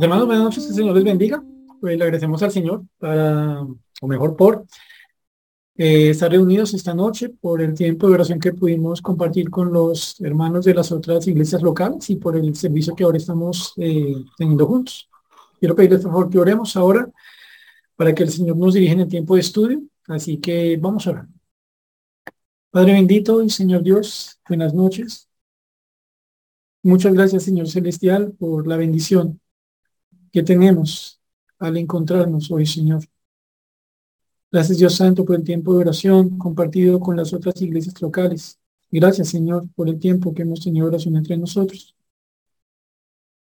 Hermanos, buenas noches, el Señor les bendiga. Pues le agradecemos al Señor para, o mejor por, eh, estar reunidos esta noche, por el tiempo de oración que pudimos compartir con los hermanos de las otras iglesias locales y por el servicio que ahora estamos eh, teniendo juntos. Quiero pedirles por favor que oremos ahora para que el Señor nos dirija en el tiempo de estudio. Así que vamos a orar. Padre bendito y Señor Dios, buenas noches. Muchas gracias, Señor Celestial, por la bendición que tenemos al encontrarnos hoy, Señor. Gracias, Dios Santo, por el tiempo de oración compartido con las otras iglesias locales. Gracias, Señor, por el tiempo que hemos tenido oración entre nosotros.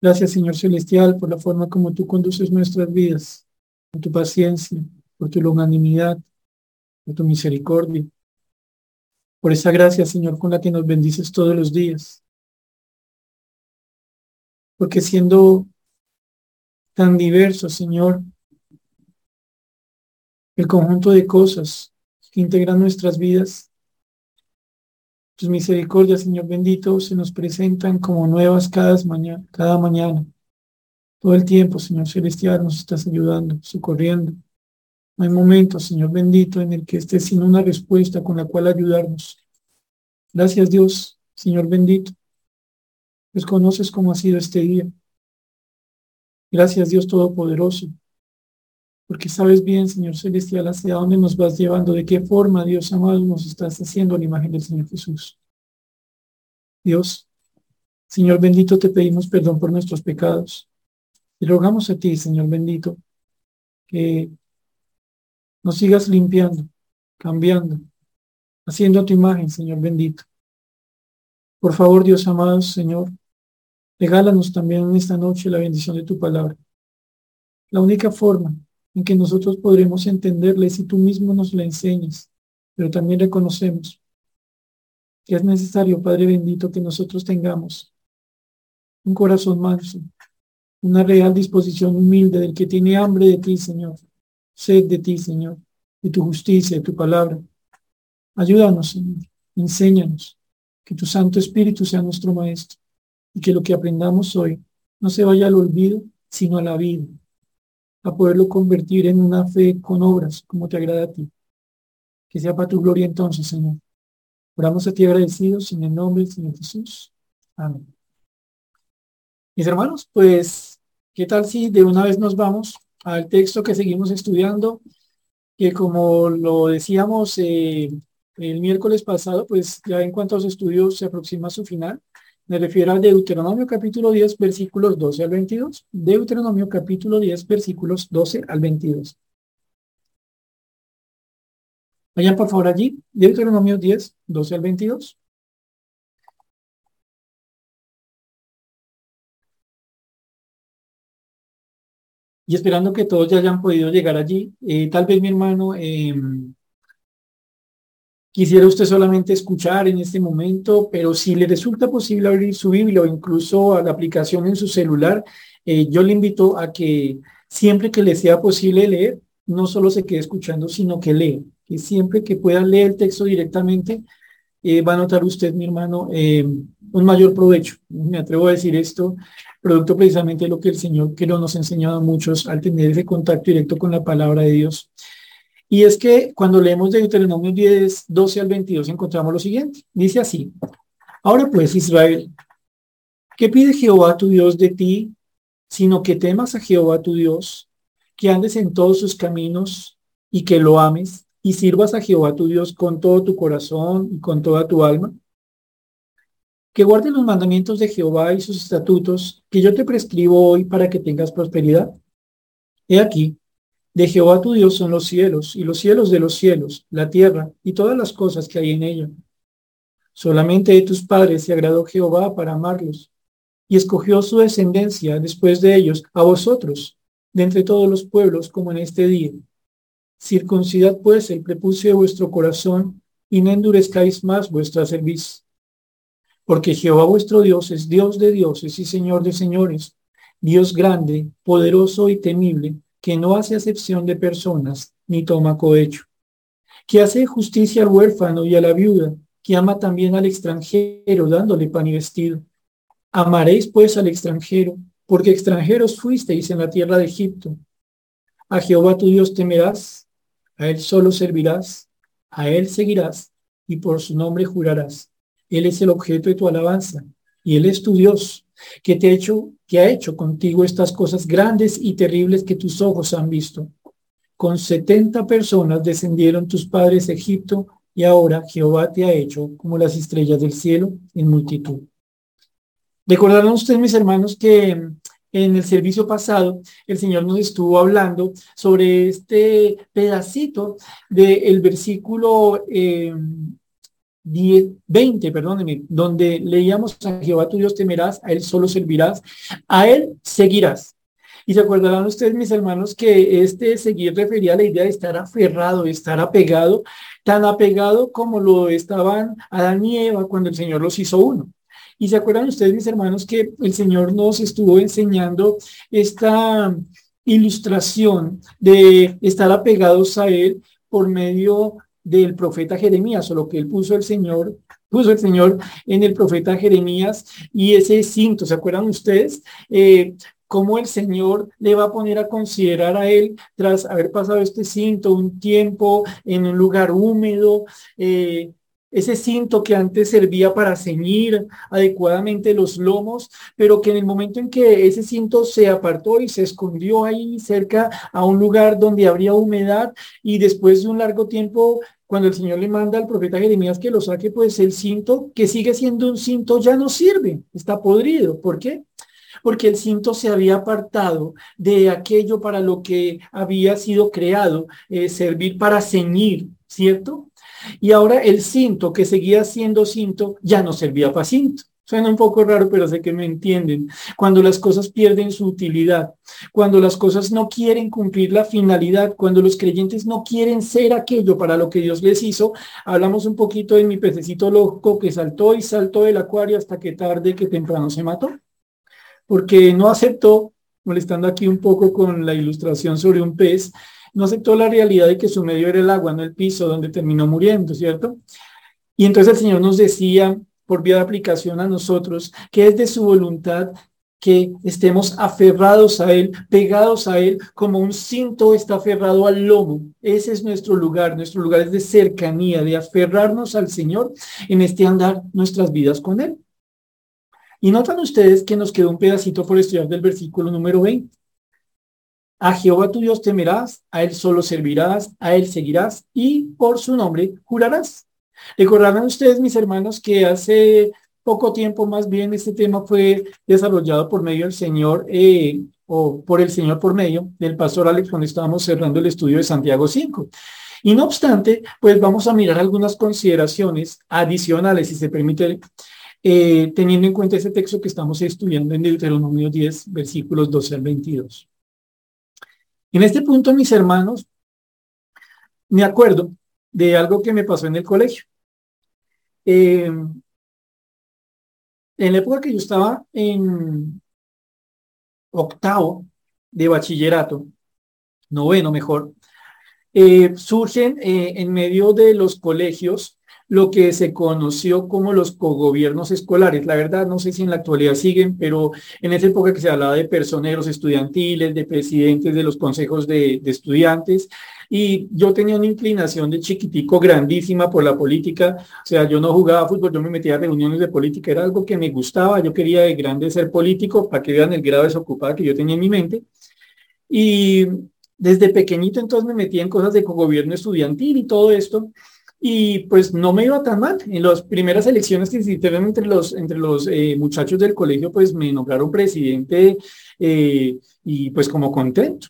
Gracias, Señor Celestial, por la forma como tú conduces nuestras vidas, por tu paciencia, por tu longanimidad, por tu misericordia, por esa gracia, Señor, con la que nos bendices todos los días. Porque siendo tan diverso, Señor, el conjunto de cosas que integran nuestras vidas. Tus misericordias, Señor bendito, se nos presentan como nuevas cada mañana, cada mañana. Todo el tiempo, Señor celestial, nos estás ayudando, socorriendo. No hay momento, Señor bendito, en el que estés sin una respuesta con la cual ayudarnos. Gracias, Dios, Señor bendito. Pues conoces cómo ha sido este día. Gracias Dios Todopoderoso, porque sabes bien, Señor Celestial, hacia dónde nos vas llevando, de qué forma, Dios amado, nos estás haciendo la imagen del Señor Jesús. Dios, Señor bendito, te pedimos perdón por nuestros pecados. Y rogamos a ti, Señor bendito, que nos sigas limpiando, cambiando, haciendo tu imagen, Señor bendito. Por favor, Dios amado, Señor, Regálanos también en esta noche la bendición de tu palabra. La única forma en que nosotros podremos entenderla es si tú mismo nos la enseñas, pero también reconocemos que es necesario, Padre bendito, que nosotros tengamos un corazón manso, una real disposición humilde del que tiene hambre de ti, Señor, sed de ti, Señor, de tu justicia, de tu palabra. Ayúdanos, Señor, enséñanos, que tu Santo Espíritu sea nuestro Maestro y que lo que aprendamos hoy no se vaya al olvido, sino a la vida, a poderlo convertir en una fe con obras, como te agrada a ti. Que sea para tu gloria entonces, Señor. Oramos a ti agradecidos en el nombre del Señor Jesús. Amén. Mis hermanos, pues, ¿qué tal si de una vez nos vamos al texto que seguimos estudiando? Que como lo decíamos eh, el miércoles pasado, pues ya en cuanto a los estudios se aproxima a su final. Me refiero al Deuteronomio capítulo 10, versículos 12 al 22. Deuteronomio capítulo 10, versículos 12 al 22. Vayan por favor allí. Deuteronomio 10, 12 al 22. Y esperando que todos ya hayan podido llegar allí, eh, tal vez mi hermano eh, quisiera usted solamente escuchar en este momento, pero si le resulta posible abrir su Biblia o incluso a la aplicación en su celular, eh, yo le invito a que siempre que le sea posible leer, no solo se quede escuchando, sino que lee, que siempre que pueda leer el texto directamente, eh, va a notar usted, mi hermano, eh, un mayor provecho. Me atrevo a decir esto, producto precisamente de lo que el Señor que nos ha enseñado a muchos al tener ese contacto directo con la palabra de Dios. Y es que cuando leemos de Deuteronomio 10, 12 al 22 encontramos lo siguiente. Dice así, ahora pues Israel, ¿qué pide Jehová tu Dios de ti? Sino que temas a Jehová tu Dios, que andes en todos sus caminos y que lo ames y sirvas a Jehová tu Dios con todo tu corazón y con toda tu alma. Que guardes los mandamientos de Jehová y sus estatutos que yo te prescribo hoy para que tengas prosperidad. He aquí, de Jehová tu Dios son los cielos y los cielos de los cielos, la tierra y todas las cosas que hay en ella. Solamente de tus padres se agradó Jehová para amarlos y escogió su descendencia después de ellos a vosotros, de entre todos los pueblos como en este día. Circuncidad pues el prepucio de vuestro corazón y no endurezcáis más vuestra cerviz. Porque Jehová vuestro Dios es Dios de dioses y Señor de señores, Dios grande, poderoso y temible, que no hace acepción de personas ni toma cohecho, que hace justicia al huérfano y a la viuda, que ama también al extranjero dándole pan y vestido. Amaréis pues al extranjero porque extranjeros fuisteis en la tierra de Egipto. A Jehová tu Dios temerás, a él solo servirás, a él seguirás y por su nombre jurarás. Él es el objeto de tu alabanza y él es tu Dios, que te ha hecho, que ha hecho contigo estas cosas grandes y terribles que tus ojos han visto. Con setenta personas descendieron tus padres a Egipto y ahora Jehová te ha hecho como las estrellas del cielo en multitud. Recordarán ustedes, mis hermanos, que en el servicio pasado el Señor nos estuvo hablando sobre este pedacito del versículo eh, 10, 20, perdónenme, donde leíamos a Jehová tu Dios temerás, a él solo servirás, a él seguirás. Y se acordarán ustedes, mis hermanos, que este seguir refería a la idea de estar aferrado, de estar apegado, tan apegado como lo estaban Adán y Eva cuando el Señor los hizo uno. Y se acuerdan ustedes, mis hermanos, que el Señor nos estuvo enseñando esta ilustración de estar apegados a Él por medio del profeta Jeremías, o lo que él puso el Señor, puso el Señor en el profeta Jeremías y ese cinto, ¿se acuerdan ustedes? Eh, cómo el Señor le va a poner a considerar a él tras haber pasado este cinto un tiempo en un lugar húmedo, eh, ese cinto que antes servía para ceñir adecuadamente los lomos, pero que en el momento en que ese cinto se apartó y se escondió ahí cerca a un lugar donde habría humedad y después de un largo tiempo cuando el Señor le manda al profeta Jeremías que lo saque, pues el cinto, que sigue siendo un cinto, ya no sirve, está podrido. ¿Por qué? Porque el cinto se había apartado de aquello para lo que había sido creado, eh, servir para ceñir, ¿cierto? Y ahora el cinto, que seguía siendo cinto, ya no servía para cinto. Suena un poco raro, pero sé que me entienden. Cuando las cosas pierden su utilidad, cuando las cosas no quieren cumplir la finalidad, cuando los creyentes no quieren ser aquello para lo que Dios les hizo, hablamos un poquito de mi pececito loco que saltó y saltó del acuario hasta que tarde, que temprano se mató, porque no aceptó, molestando aquí un poco con la ilustración sobre un pez, no aceptó la realidad de que su medio era el agua, no el piso donde terminó muriendo, ¿cierto? Y entonces el Señor nos decía, por vía de aplicación a nosotros, que es de su voluntad que estemos aferrados a Él, pegados a Él, como un cinto está aferrado al lomo. Ese es nuestro lugar, nuestro lugar es de cercanía, de aferrarnos al Señor en este andar nuestras vidas con Él. Y notan ustedes que nos quedó un pedacito por estudiar del versículo número 20. A Jehová tu Dios temerás, a Él solo servirás, a Él seguirás y por su nombre jurarás. Recordarán ustedes, mis hermanos, que hace poco tiempo más bien este tema fue desarrollado por medio del Señor eh, o por el Señor por medio del pastor Alex cuando estábamos cerrando el estudio de Santiago 5. Y no obstante, pues vamos a mirar algunas consideraciones adicionales, si se permite, eh, teniendo en cuenta ese texto que estamos estudiando en Deuteronomio 10, versículos 12 al 22. En este punto, mis hermanos, me acuerdo de algo que me pasó en el colegio. Eh, en la época que yo estaba en octavo de bachillerato, noveno mejor, eh, surgen eh, en medio de los colegios lo que se conoció como los cogobiernos escolares. La verdad, no sé si en la actualidad siguen, pero en esa época que se hablaba de personeros estudiantiles, de presidentes de los consejos de, estudiantes, y yo tenía una inclinación de chiquitico grandísima por la política. O sea, yo no jugaba fútbol, yo me metía a reuniones de política, era algo que me gustaba. Yo quería de grande ser político para que vean el grado desocupada que yo tenía en mi mente. Y desde pequeñito entonces me metía en cosas de cogobierno estudiantil y todo esto y pues no me iba tan mal. En las primeras elecciones que se hicieron entre los, entre los eh, muchachos del colegio, pues me nombraron presidente eh, y pues como contento.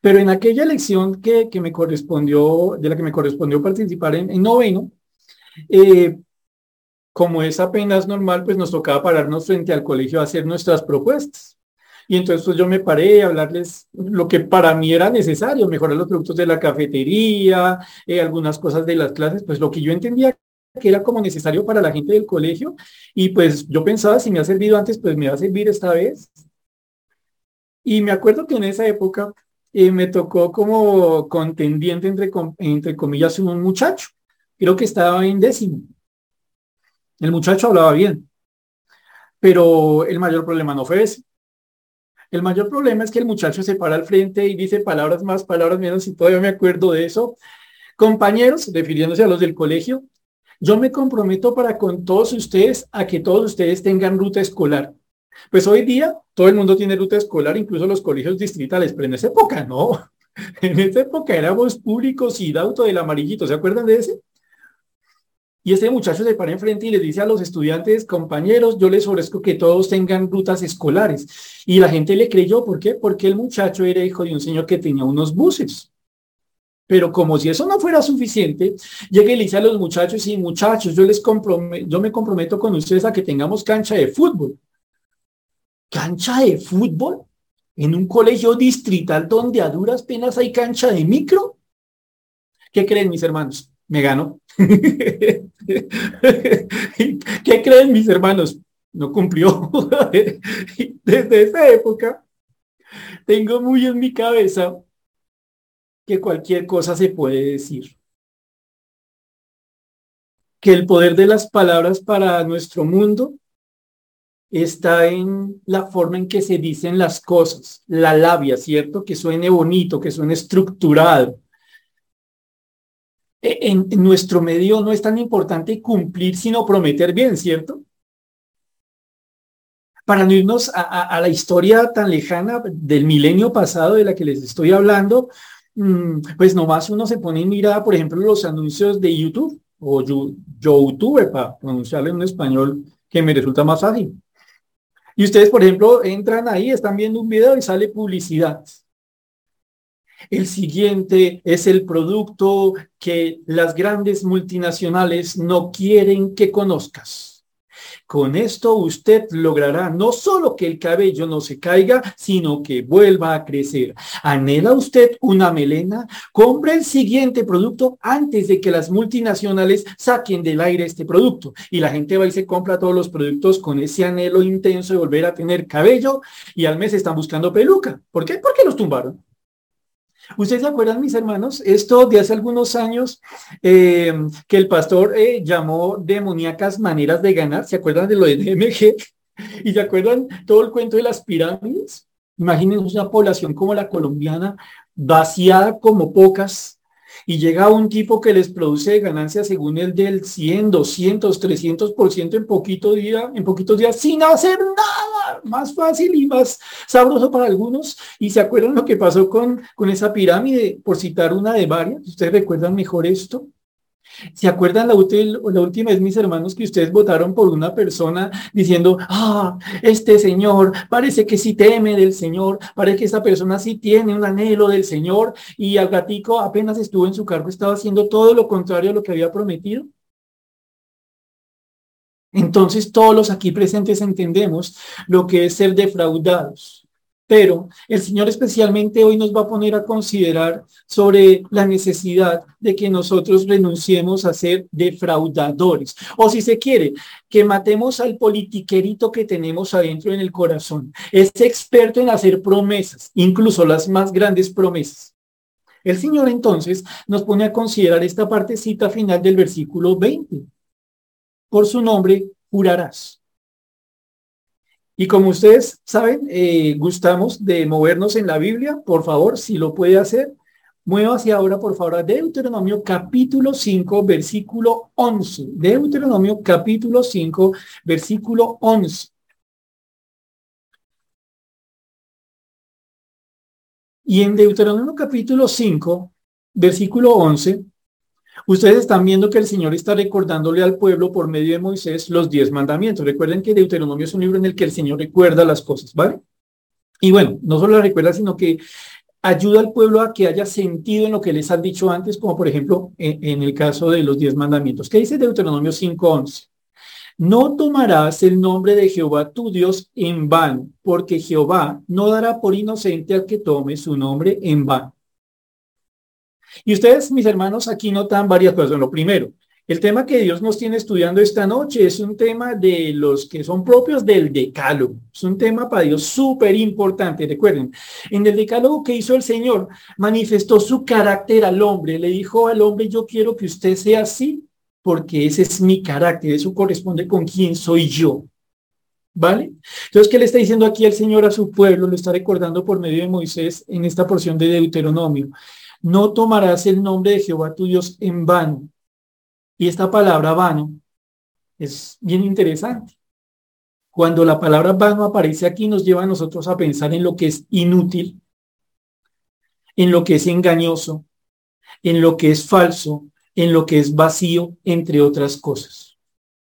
Pero en aquella elección que, que, me correspondió, de la que me correspondió participar en, noveno, eh, como es apenas normal, pues nos tocaba pararnos frente al colegio a hacer nuestras propuestas. Y entonces pues, yo me paré a hablarles lo que para mí era necesario, mejorar los productos de la cafetería, eh, algunas cosas de las clases, pues lo que yo entendía que era como necesario para la gente del colegio. Y pues yo pensaba, si me ha servido antes, pues me va a servir esta vez. Y me acuerdo que en esa época eh, me tocó como contendiente, entre, entre comillas, un muchacho. Creo que estaba en décimo. El muchacho hablaba bien, pero el mayor problema no fue ese. El mayor problema es que el muchacho se para al frente y dice palabras más, palabras menos, y todavía me acuerdo de eso. Compañeros, refiriéndose a los del colegio, yo me comprometo para con todos ustedes a que todos ustedes tengan ruta escolar. Pues hoy día todo el mundo tiene ruta escolar, incluso los colegios distritales, pero en esa época no. En esa época éramos públicos y de auto del amarillito, ¿se acuerdan de ese? Y ese muchacho se para enfrente y les dice a los estudiantes, compañeros, yo les ofrezco que todos tengan rutas escolares. Y la gente le creyó, ¿por qué? Porque el muchacho era hijo de un señor que tenía unos buses. Pero como si eso no fuera suficiente, llega y le dice a los muchachos, y muchachos, yo, les comprometo, yo me comprometo con ustedes a que tengamos cancha de fútbol. ¿Cancha de fútbol? ¿En un colegio distrital donde a duras penas hay cancha de micro? ¿Qué creen mis hermanos? Me gano. ¿Qué creen mis hermanos? No cumplió. Desde esa época tengo muy en mi cabeza que cualquier cosa se puede decir. Que el poder de las palabras para nuestro mundo está en la forma en que se dicen las cosas, la labia, ¿cierto? Que suene bonito, que suene estructurado. E, en, nuestro medio no es tan importante cumplir, sino prometer bien, ¿cierto? Para no irnos a la historia tan lejana del milenio pasado de la que les estoy hablando, Mm, pues nomás uno se pone y mira, por ejemplo, los anuncios de YouTube o YouTube, para pronunciarlo en español que me resulta más fácil. Y ustedes, por ejemplo, entran ahí, están viendo un video y sale publicidad. El siguiente es el producto que las grandes multinacionales no quieren que conozcas. Con esto usted logrará no solo que el cabello no se caiga, sino que vuelva a crecer. ¿Anhela usted una melena? Compre el siguiente producto antes de que las multinacionales saquen del aire este producto. Y la gente va y se compra todos los productos con ese anhelo intenso de volver a tener cabello y al mes están buscando peluca. ¿Por qué? Porque los tumbaron. ¿Ustedes se acuerdan, mis hermanos? Esto de hace algunos años eh, que el pastor eh, llamó demoníacas maneras de ganar. ¿Se acuerdan de lo de DMG? ¿Y se acuerdan todo el cuento de las pirámides? Imagínense una población como la colombiana, vaciada como pocas, y llega un tipo que les produce ganancias según el del 100, 200, 300% en poquito día, en poquitos días sin hacer nada, más fácil y más sabroso para algunos. Y se acuerdan lo que pasó con, con esa pirámide, por citar una de varias, ustedes recuerdan mejor esto. ¿Se acuerdan la, la, última vez, mis hermanos, que ustedes votaron por una persona diciendo, ah, este señor parece que sí teme del Señor, parece que esta persona sí tiene un anhelo del Señor y al gatico apenas estuvo en su cargo, estaba haciendo todo lo contrario a lo que había prometido? Entonces todos los aquí presentes entendemos lo que es ser defraudados. Pero el Señor especialmente hoy nos va a poner a considerar sobre la necesidad de que nosotros renunciemos a ser defraudadores. O si se quiere, que matemos al politiquerito que tenemos adentro en el corazón. Es experto en hacer promesas, incluso las más grandes promesas. El Señor entonces nos pone a considerar esta partecita final del versículo 20. Por su nombre jurarás. Y como ustedes saben, eh, gustamos de movernos en la Biblia. Por favor, si lo puede hacer, hacia ahora, por favor, a Deuteronomio capítulo 5, versículo 11. Deuteronomio capítulo 5, versículo 11. Y en Deuteronomio capítulo 5, versículo 11, Ustedes están viendo que el Señor está recordándole al pueblo por medio de Moisés los diez mandamientos. Recuerden que Deuteronomio es un libro en el que el Señor recuerda las cosas, ¿vale? Y bueno, no solo las recuerda, sino que ayuda al pueblo a que haya sentido en lo que les han dicho antes, como por ejemplo en, el caso de los diez mandamientos. ¿Qué dice Deuteronomio 5.11? No tomarás el nombre de Jehová tu Dios en vano, porque Jehová no dará por inocente al que tome su nombre en vano. Y ustedes, mis hermanos, aquí notan varias cosas. Lo primero, el tema que Dios nos tiene estudiando esta noche es un tema de los que son propios del decálogo. Es un tema para Dios súper importante. Recuerden, en el decálogo que hizo el Señor, manifestó su carácter al hombre. Le dijo al hombre, yo quiero que usted sea así, porque ese es mi carácter. Eso corresponde con quién soy yo. ¿Vale? Entonces, ¿qué le está diciendo aquí el Señor a su pueblo? Lo está recordando por medio de Moisés en esta porción de Deuteronomio. No tomarás el nombre de Jehová tu Dios en vano. Y esta palabra vano es bien interesante. Cuando la palabra vano aparece aquí, nos lleva a nosotros a pensar en lo que es inútil, en lo que es engañoso, en lo que es falso, en lo que es vacío, entre otras cosas.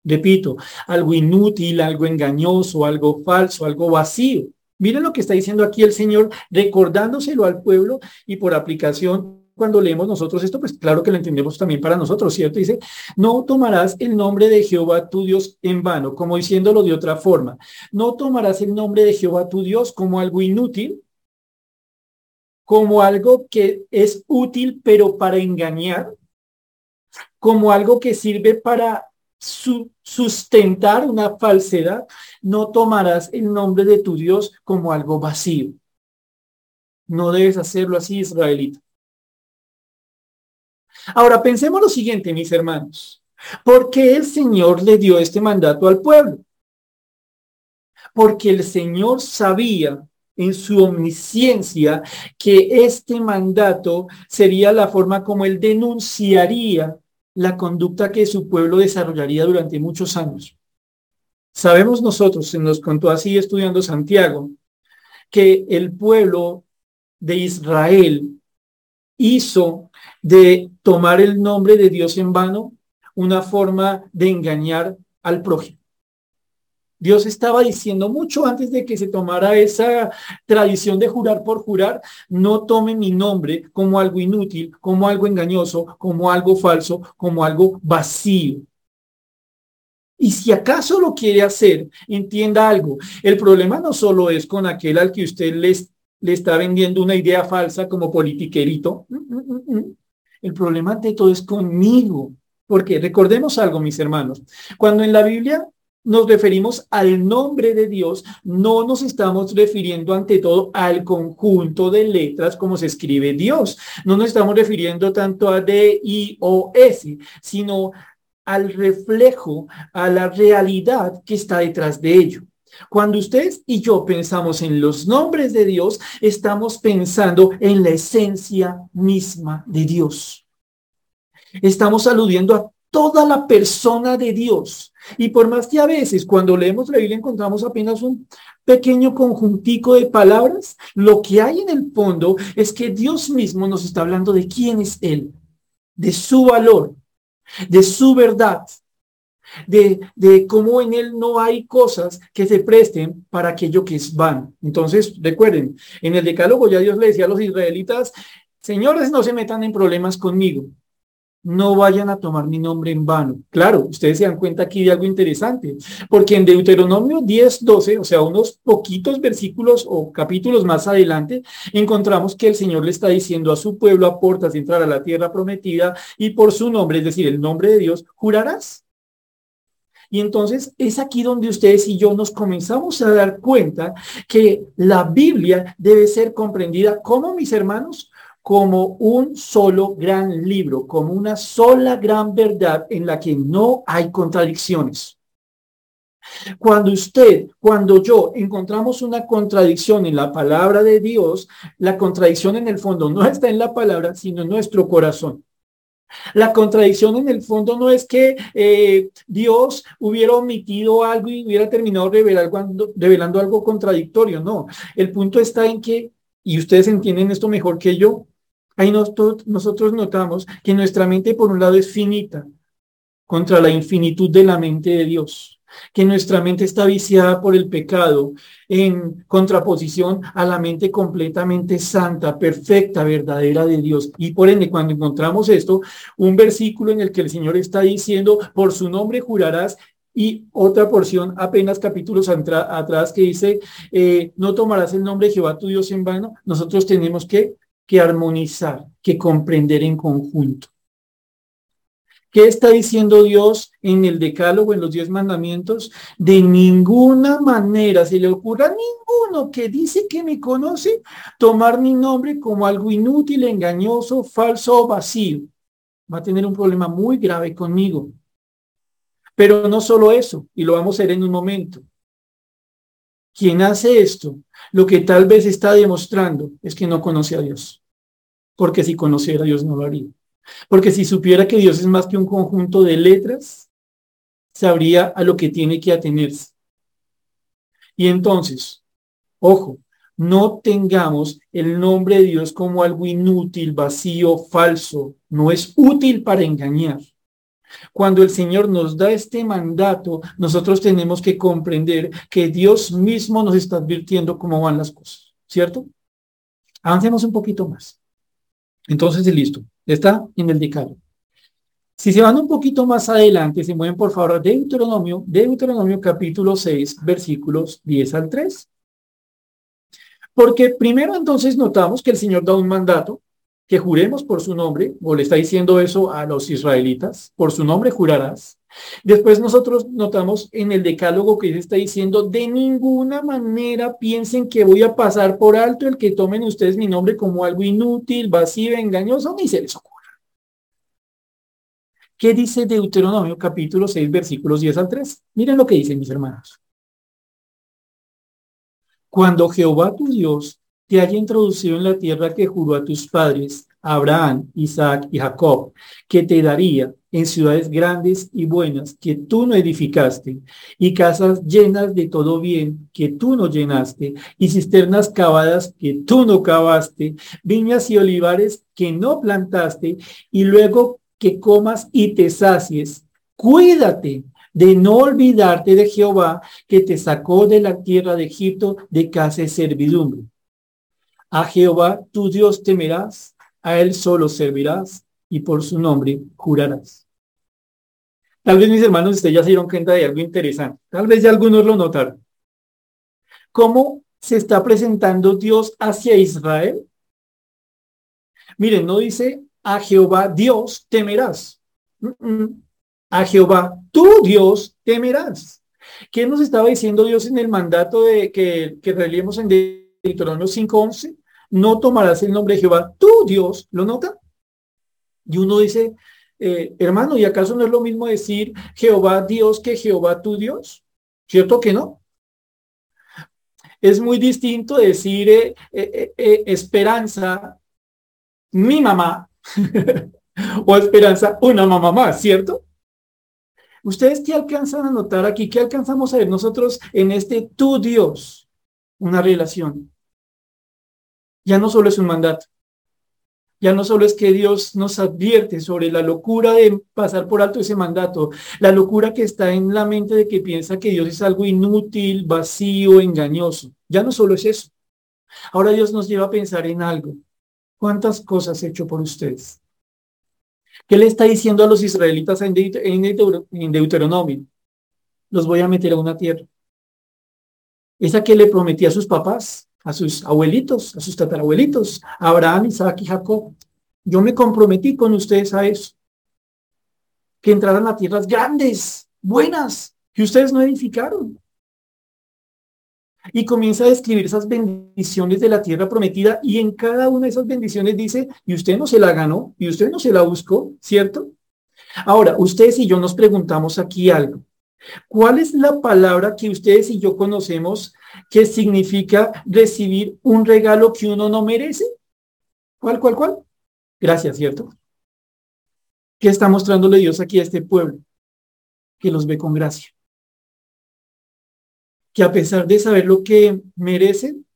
Repito, algo inútil, algo engañoso, algo falso, algo vacío. Miren lo que está diciendo aquí el Señor, recordándoselo al pueblo y por aplicación cuando leemos nosotros esto, pues claro que lo entendemos también para nosotros, ¿cierto? Dice, no tomarás el nombre de Jehová tu Dios en vano, como diciéndolo de otra forma. No tomarás el nombre de Jehová tu Dios como algo inútil, como algo que es útil pero para engañar, como algo que sirve para sustentar una falsedad. No tomarás el nombre de tu Dios como algo vacío. No debes hacerlo así, israelita. Ahora pensemos lo siguiente, mis hermanos. ¿Por qué el Señor le dio este mandato al pueblo? Porque el Señor sabía en su omnisciencia que este mandato sería la forma como él denunciaría la conducta que su pueblo desarrollaría durante muchos años. Sabemos nosotros, se nos contó así estudiando Santiago, que el pueblo de Israel hizo de tomar el nombre de Dios en vano una forma de engañar al prójimo. Dios estaba diciendo mucho antes de que se tomara esa tradición de jurar por jurar, no tome mi nombre como algo inútil, como algo engañoso, como algo falso, como algo vacío. Y si acaso lo quiere hacer, entienda algo. El problema no solo es con aquel al que usted les, le está vendiendo una idea falsa como politiquerito. Mm, mm, mm, El problema de todo es conmigo. Porque recordemos algo, mis hermanos. Cuando en la Biblia nos referimos al nombre de Dios, no nos estamos refiriendo ante todo al conjunto de letras como se escribe Dios. No nos estamos refiriendo tanto a D, I o S, sino al reflejo, a la realidad que está detrás de ello. Cuando ustedes y yo pensamos en los nombres de Dios, estamos pensando en la esencia misma de Dios. Estamos aludiendo a toda la persona de Dios. Y por más que a veces cuando leemos la Biblia encontramos apenas un pequeño conjuntico de palabras, lo que hay en el fondo es que Dios mismo nos está hablando de quién es Él, de su valor, de su verdad, de, de cómo en Él no hay cosas que se presten para aquello que es van. Entonces, recuerden, en el decálogo ya Dios le decía a los israelitas, señores, no se metan en problemas conmigo no vayan a tomar mi nombre en vano. Claro, ustedes se dan cuenta aquí de algo interesante, porque en Deuteronomio 10, 12, o sea, unos poquitos versículos o capítulos más adelante, encontramos que el Señor le está diciendo a su pueblo a portas de entrar a la tierra prometida y por su nombre, es decir, el nombre de Dios, jurarás. Y entonces es aquí donde ustedes y yo nos comenzamos a dar cuenta que la Biblia debe ser comprendida como mis hermanos como un solo gran libro, como una sola gran verdad en la que no hay contradicciones. Cuando usted, cuando yo encontramos una contradicción en la palabra de Dios, la contradicción en el fondo no está en la palabra, sino en nuestro corazón. La contradicción en el fondo no es que eh, Dios hubiera omitido algo y hubiera terminado revelando, revelando algo contradictorio, no. El punto está en que, y ustedes entienden esto mejor que yo, Ahí nosotros notamos que nuestra mente por un lado es finita contra la infinitud de la mente de Dios, que nuestra mente está viciada por el pecado en contraposición a la mente completamente santa, perfecta, verdadera de Dios. Y por ende, cuando encontramos esto, un versículo en el que el Señor está diciendo, por su nombre jurarás y otra porción, apenas capítulos atrás, que dice, eh, no tomarás el nombre de Jehová tu Dios en vano, nosotros tenemos que que armonizar, que comprender en conjunto. ¿Qué está diciendo Dios en el decálogo, en los diez mandamientos? De ninguna manera se le ocurra a ninguno que dice que me conoce tomar mi nombre como algo inútil, engañoso, falso o vacío. Va a tener un problema muy grave conmigo. Pero no solo eso, y lo vamos a ver en un momento. quien hace esto, lo que tal vez está demostrando es que no conoce a Dios. Porque si conociera a Dios no lo haría. Porque si supiera que Dios es más que un conjunto de letras, sabría a lo que tiene que atenerse. Y entonces, ojo, no tengamos el nombre de Dios como algo inútil, vacío, falso. No es útil para engañar. Cuando el Señor nos da este mandato, nosotros tenemos que comprender que Dios mismo nos está advirtiendo cómo van las cosas, ¿cierto? Avancemos un poquito más. Entonces, listo. Está en el decálogo. Si se van un poquito más adelante, se mueven por favor a Deuteronomio, Deuteronomio capítulo 6, versículos 10 al 3. Porque primero entonces notamos que el Señor da un mandato, que juremos por su nombre, o le está diciendo eso a los israelitas, por su nombre jurarás. Después nosotros notamos en el decálogo que está diciendo, de ninguna manera piensen que voy a pasar por alto el que tomen ustedes mi nombre como algo inútil, vacío, engañoso, ni se les ocurra. ¿Qué dice Deuteronomio capítulo 6 versículos 10 al 3? Miren lo que dicen mis hermanos. Cuando Jehová tu Dios te haya introducido en la tierra que juró a tus padres, Abraham, Isaac y Jacob, que te daría en ciudades grandes y buenas que tú no edificaste, y casas llenas de todo bien que tú no llenaste, y cisternas cavadas que tú no cavaste, viñas y olivares que no plantaste, y luego que comas y te sacies. Cuídate de no olvidarte de Jehová que te sacó de la tierra de Egipto de casa de servidumbre. A Jehová tu Dios temerás, a él solo servirás y por su nombre jurarás. Tal vez mis hermanos ustedes ya se dieron cuenta de algo interesante. Tal vez ya algunos lo notaron. ¿Cómo se está presentando Dios hacia Israel? Miren, no dice a Jehová Dios temerás a Jehová, tu Dios, temerás. ¿Qué nos estaba diciendo Dios en el mandato de que, que en Deuteronomio 5.11? No tomarás el nombre de Jehová, tu Dios, ¿lo nota? Y uno dice, eh, hermano, ¿y acaso no es lo mismo decir Jehová Dios que Jehová tu Dios? ¿Cierto que no? Es muy distinto decir eh, eh, esperanza, mi mamá, o esperanza, una mamá más, ¿cierto? ¿Ustedes qué alcanzan a notar aquí? ¿Qué alcanzamos a ver nosotros en este tu Dios? Una relación. Ya no solo es un mandato. Ya no solo es que Dios nos advierte sobre la locura de pasar por alto ese mandato, la locura que está en la mente de que piensa que Dios es algo inútil, vacío, engañoso. Ya no solo es eso. Ahora Dios nos lleva a pensar en algo. ¿Cuántas cosas he hecho por ustedes? ¿Qué le está diciendo a los israelitas en, Deuteronomio? Los voy a meter a una tierra. Esa que le prometí a sus papás, a sus abuelitos, a sus tatarabuelitos, a Abraham, Isaac y Jacob. Yo me comprometí con ustedes a eso. Que entraran a tierras grandes, buenas, que ustedes no edificaron. Y comienza a describir esas bendiciones de la tierra prometida y en cada una de esas bendiciones dice, y usted no se la ganó, y usted no se la buscó, ¿cierto? Ahora, ustedes y yo nos preguntamos aquí algo. ¿Cuál es la palabra que ustedes y yo conocemos que significa recibir un regalo que uno no merece? ¿Cuál, cuál, cuál? Gracias, ¿cierto? ¿Qué está mostrándole Dios aquí a este pueblo? Que los ve con gracia que a pesar de saber lo que merecen,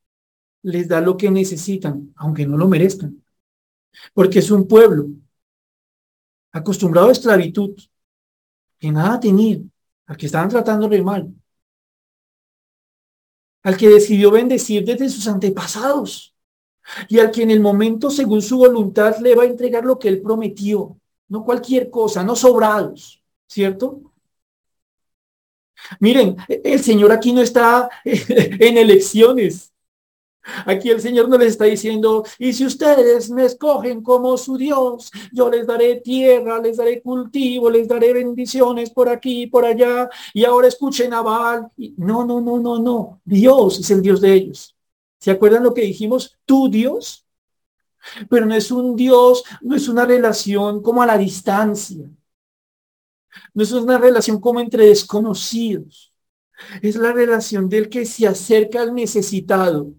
les da lo que necesitan, aunque no lo merezcan. Porque es un pueblo acostumbrado a esclavitud, que nada tenía, al que estaban tratándole mal, al que decidió bendecir desde sus antepasados y al que en el momento, según su voluntad, le va a entregar lo que él prometió, no cualquier cosa, no sobrados, ¿cierto? Miren, el Señor aquí no está en elecciones. Aquí el Señor no les está diciendo, y si ustedes me escogen como su Dios, yo les daré tierra, les daré cultivo, les daré bendiciones por aquí, por allá, y ahora escuchen a. No, no, no, no, no. Dios es el Dios de ellos. ¿Se acuerdan lo que dijimos? Tu Dios. Pero no es un Dios, no es una relación como a la distancia. No es una relación como entre desconocidos. Es la relación del que se acerca al necesitado,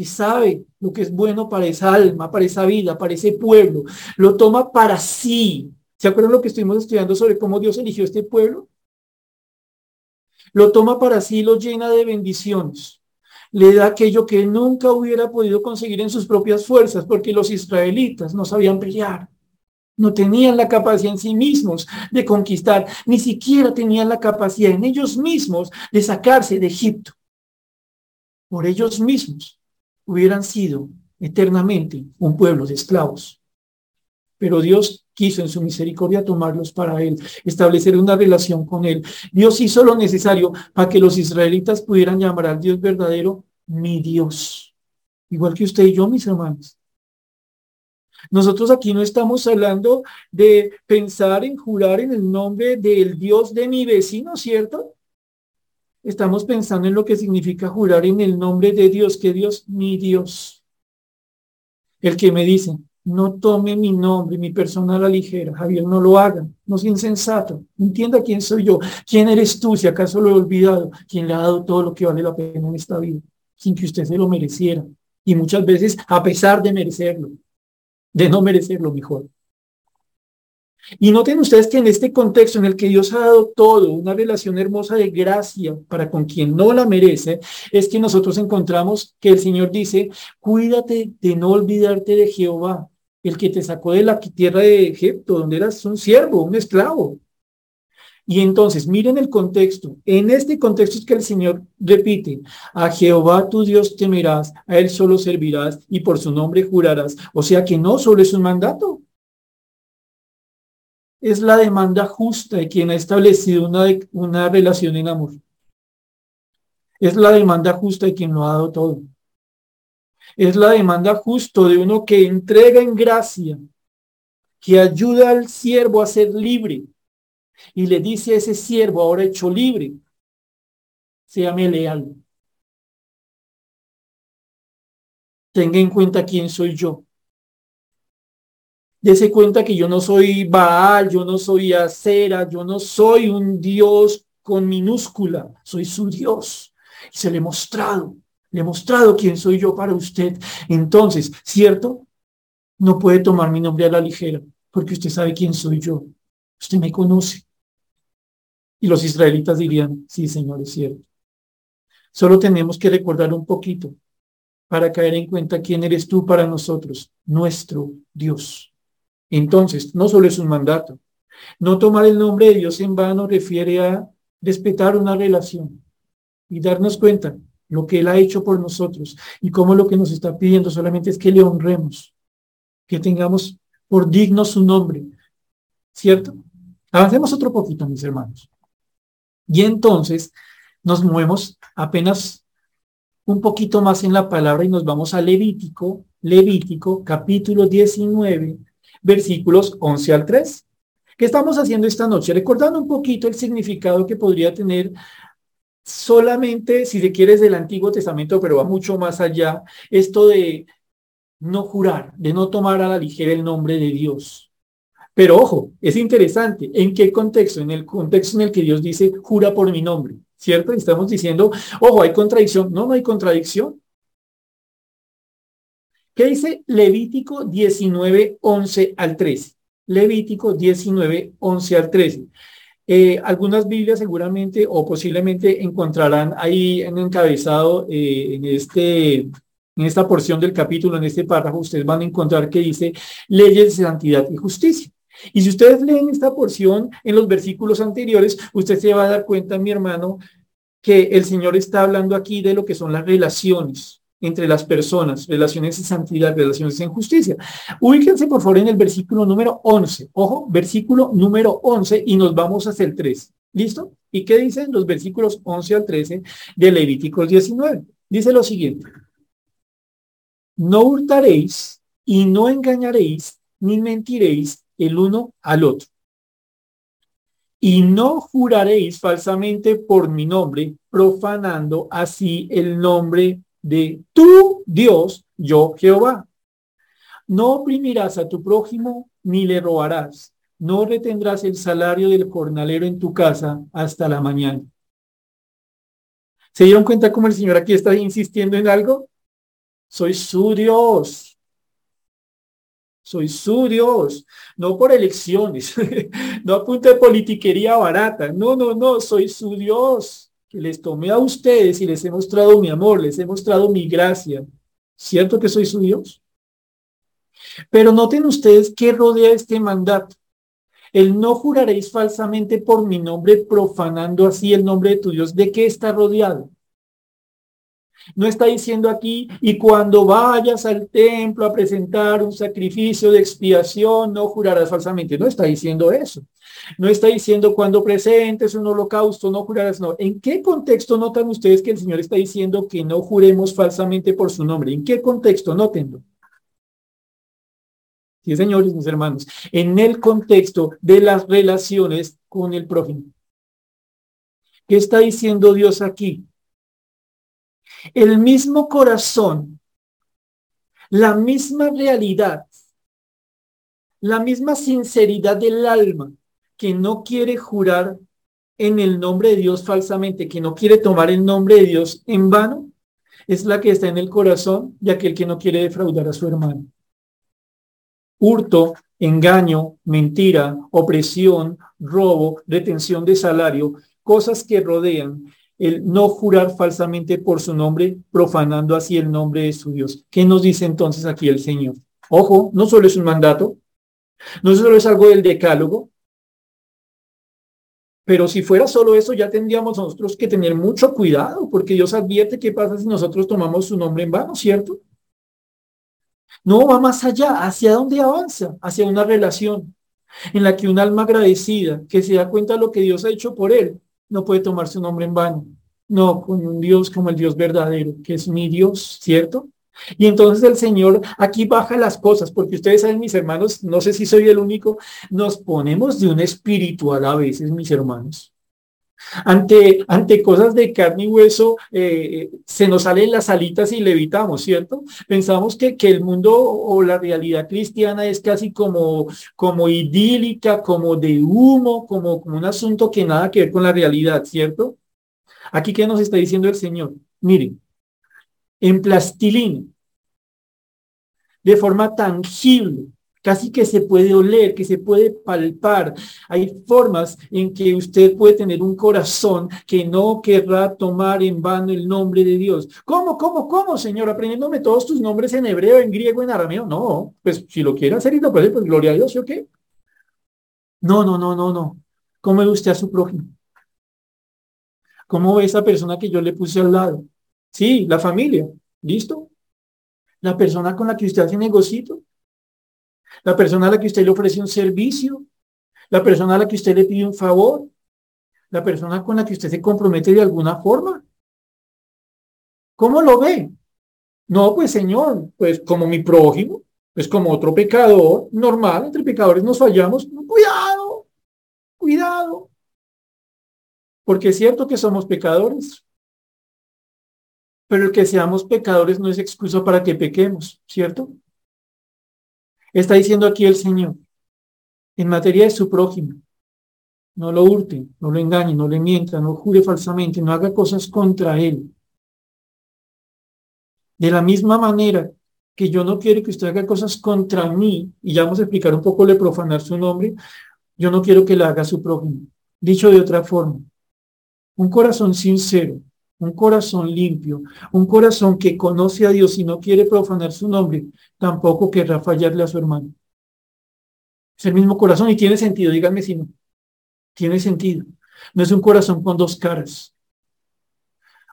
que sabe lo que es bueno para esa alma, para esa vida, para ese pueblo. Lo toma para sí. ¿Se acuerdan lo que estuvimos estudiando sobre cómo Dios eligió este pueblo? Lo toma para sí lo llena de bendiciones. Le da aquello que nunca hubiera podido conseguir en sus propias fuerzas, porque los israelitas no sabían pelear. No tenían la capacidad en sí mismos de conquistar, ni siquiera tenían la capacidad en ellos mismos de sacarse de Egipto. Por ellos mismos hubieran sido eternamente un pueblo de esclavos. Pero Dios quiso en su misericordia tomarlos para Él, establecer una relación con Él. Dios hizo lo necesario para que los israelitas pudieran llamar al Dios verdadero mi Dios. Igual que usted y yo, mis hermanos. Nosotros aquí no estamos hablando de pensar en jurar en el nombre del Dios de mi vecino, ¿cierto? Estamos pensando en lo que significa jurar en el nombre de Dios, que Dios, mi Dios. El que me dice, no tome mi nombre, mi persona a la ligera, Javier, no lo haga, no es insensato. Entienda quién soy yo, quién eres tú, si acaso lo he olvidado, quién le ha dado todo lo que vale la pena en esta vida, sin que usted se lo mereciera. Y muchas veces, a pesar de merecerlo, de no merecerlo mejor. Y noten ustedes que en este contexto en el que Dios ha dado todo, una relación hermosa de gracia para con quien no la merece, es que nosotros encontramos que el Señor dice, cuídate de no olvidarte de Jehová, el que te sacó de la tierra de Egipto, donde eras un siervo, un esclavo. Y entonces, miren el contexto. En este contexto es que el Señor repite, a Jehová tu Dios temerás, a Él solo servirás y por su nombre jurarás. O sea que no solo es un mandato. Es la demanda justa de quien ha establecido una, una relación en amor. Es la demanda justa de quien lo ha dado todo. Es la demanda justa de uno que entrega en gracia, que ayuda al siervo a ser libre, y le dice a ese siervo ahora hecho libre, séame leal. Tenga en cuenta quién soy yo. Dese cuenta que yo no soy Baal, yo no soy Acera, yo no soy un Dios con minúscula, soy su Dios. Y se le he mostrado, le he mostrado quién soy yo para usted. Entonces, ¿cierto? No puede tomar mi nombre a la ligera, porque usted sabe quién soy yo. Usted me conoce. Y los israelitas dirían, sí, Señor, es cierto. Solo tenemos que recordar un poquito para caer en cuenta quién eres tú para nosotros, nuestro Dios. Entonces, no solo es un mandato. No tomar el nombre de Dios en vano refiere a respetar una relación y darnos cuenta lo que Él ha hecho por nosotros y cómo lo que nos está pidiendo solamente es que le honremos, que tengamos por digno su nombre. ¿Cierto? Avancemos otro poquito, mis hermanos. Y entonces nos movemos apenas un poquito más en la palabra y nos vamos a Levítico, Levítico capítulo 19, versículos 11 al 3. ¿Qué estamos haciendo esta noche? Recordando un poquito el significado que podría tener solamente, si se quiere, del Antiguo Testamento, pero va mucho más allá, esto de no jurar, de no tomar a la ligera el nombre de Dios. Pero ojo, es interesante. ¿En qué contexto? En el contexto en el que Dios dice, jura por mi nombre, ¿cierto? Y estamos diciendo, ojo, hay contradicción. No, no hay contradicción. ¿Qué dice Levítico 19, 11 al 13? Levítico 19, 11 al 13. Eh, algunas Biblias seguramente o posiblemente encontrarán ahí en encabezado eh, en este en esta porción del capítulo, en este párrafo, ustedes van a encontrar que dice leyes de santidad y justicia. Y si ustedes leen esta porción en los versículos anteriores, usted se va a dar cuenta, mi hermano, que el Señor está hablando aquí de lo que son las relaciones entre las personas, relaciones de santidad, relaciones en justicia. Ubíquense por favor en el versículo número 11. Ojo, versículo número 11 y nos vamos hacia el 13. ¿Listo? ¿Y qué dicen los versículos 11 al 13 de Levíticos 19? Dice lo siguiente. No hurtaréis y no engañaréis ni mentiréis el uno al otro. Y no juraréis falsamente por mi nombre, profanando así el nombre de tu Dios, yo Jehová. No oprimirás a tu prójimo ni le robarás. No retendrás el salario del jornalero en tu casa hasta la mañana. ¿Se dieron cuenta cómo el Señor aquí está insistiendo en algo? Soy su Dios. Soy su Dios, no por elecciones, no a punta de politiquería barata. No, no, no, soy su Dios, que les tomé a ustedes y les he mostrado mi amor, les he mostrado mi gracia. ¿Cierto que soy su Dios? Pero noten ustedes qué rodea este mandato. El no juraréis falsamente por mi nombre, profanando así el nombre de tu Dios. ¿De qué está rodeado? No está diciendo aquí, y cuando vayas al templo a presentar un sacrificio de expiación, no jurarás falsamente. No está diciendo eso. No está diciendo cuando presentes un holocausto, no jurarás. No. ¿En qué contexto notan ustedes que el Señor está diciendo que no juremos falsamente por su nombre? ¿En qué contexto? Nótenlo. Sí, señores, mis hermanos, en el contexto de las relaciones con el prójimo. ¿Qué está diciendo Dios aquí? El mismo corazón, la misma realidad, la misma sinceridad del alma que no quiere jurar en el nombre de Dios falsamente, que no quiere tomar el nombre de Dios en vano, es la que está en el corazón de aquel que no quiere defraudar a su hermano. Hurto, engaño, mentira, opresión, robo, detención de salario, cosas que rodean el no jurar falsamente por su nombre, profanando así el nombre de su Dios. ¿Qué nos dice entonces aquí el Señor? Ojo, no solo es un mandato, no solo es algo del decálogo, pero si fuera solo eso, ya tendríamos nosotros que tener mucho cuidado, porque Dios advierte qué pasa si nosotros tomamos su nombre en vano, ¿cierto? No, va más allá. ¿Hacia dónde avanza? Hacia una relación en la que un alma agradecida, que se da cuenta de lo que Dios ha hecho por él, no puede tomar su nombre en vano. No, con un Dios como el Dios verdadero, que es mi Dios, ¿cierto? Y entonces el Señor aquí baja las cosas, porque ustedes saben, mis hermanos, no sé si soy el único, nos ponemos de un espiritual a veces, mis hermanos. Ante, ante cosas de carne y hueso, eh, se nos salen las alitas y levitamos, ¿cierto? Pensamos que, que el mundo o la realidad cristiana es casi como, como idílica, como de humo, como, como un asunto que nada que ver con la realidad, ¿cierto? Aquí, ¿qué nos está diciendo el Señor? Miren, en plastilina, de forma tangible, casi que se puede oler, que se puede palpar. Hay formas en que usted puede tener un corazón que no querrá tomar en vano el nombre de Dios. ¿Cómo, cómo, cómo, Señor? Aprendiéndome todos tus nombres en hebreo, en griego, en arameo. No, pues si lo quiere hacer y lo puede, pues gloria a Dios, ¿sí o qué? No, no, no, no, no. ¿Cómo ve usted a su prójimo? ¿Cómo ve esa persona que yo le puse al lado? Sí, la familia. ¿Listo? La persona con la que usted hace negocio la persona a la que usted le ofrece un servicio, la persona a la que usted le pide un favor, la persona con la que usted se compromete de alguna forma. ¿Cómo lo ve? No, pues Señor, pues como mi prójimo, pues como otro pecador normal, entre pecadores nos fallamos. Cuidado, cuidado. Porque es cierto que somos pecadores, pero el que seamos pecadores no es excusa para que pequemos, ¿cierto? Está diciendo aquí el Señor, en materia de su prójimo, no lo hurte, no lo engañe, no le mienta, no jure falsamente, no haga cosas contra él. De la misma manera que yo no quiero que usted haga cosas contra mí, y ya vamos a explicar un poco le profanar su nombre, yo no quiero que le haga su prójimo. Dicho de otra forma, un corazón sincero, un corazón limpio, un corazón que conoce a Dios y no quiere profanar su nombre, tampoco querrá fallarle a su hermano. Es el mismo corazón y tiene sentido, díganme si no. Tiene sentido. No es un corazón con dos caras.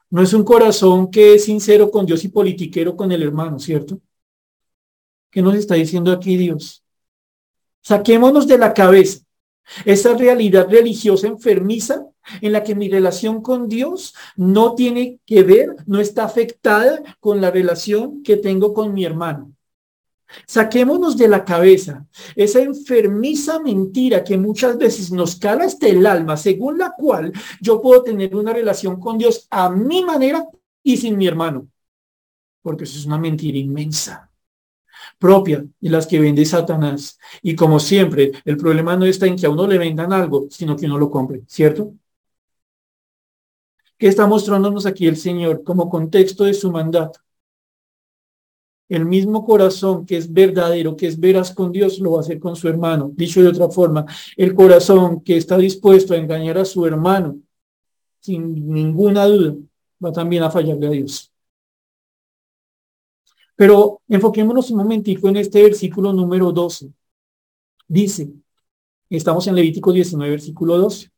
No es un corazón que es sincero con Dios y politiquero con el hermano, ¿cierto? ¿Qué nos está diciendo aquí Dios? Saquémonos de la cabeza esa realidad religiosa enfermiza en la que mi relación con Dios no tiene que ver, no está afectada con la relación que tengo con mi hermano. Saquémonos de la cabeza esa enfermiza mentira que muchas veces nos cala hasta el alma, según la cual yo puedo tener una relación con Dios a mi manera y sin mi hermano. Porque eso es una mentira inmensa propia y las que vende Satanás. Y como siempre, el problema no está en que a uno le vendan algo, sino que uno lo compre, ¿cierto? ¿Qué está mostrándonos aquí el Señor como contexto de su mandato? El mismo corazón que es verdadero, que es veraz con Dios, lo va a hacer con su hermano. Dicho de otra forma, el corazón que está dispuesto a engañar a su hermano, sin ninguna duda, va también a fallarle a Dios. Pero enfoquémonos un momentico en este versículo número 12. Dice, estamos en Levítico 19, versículo 12.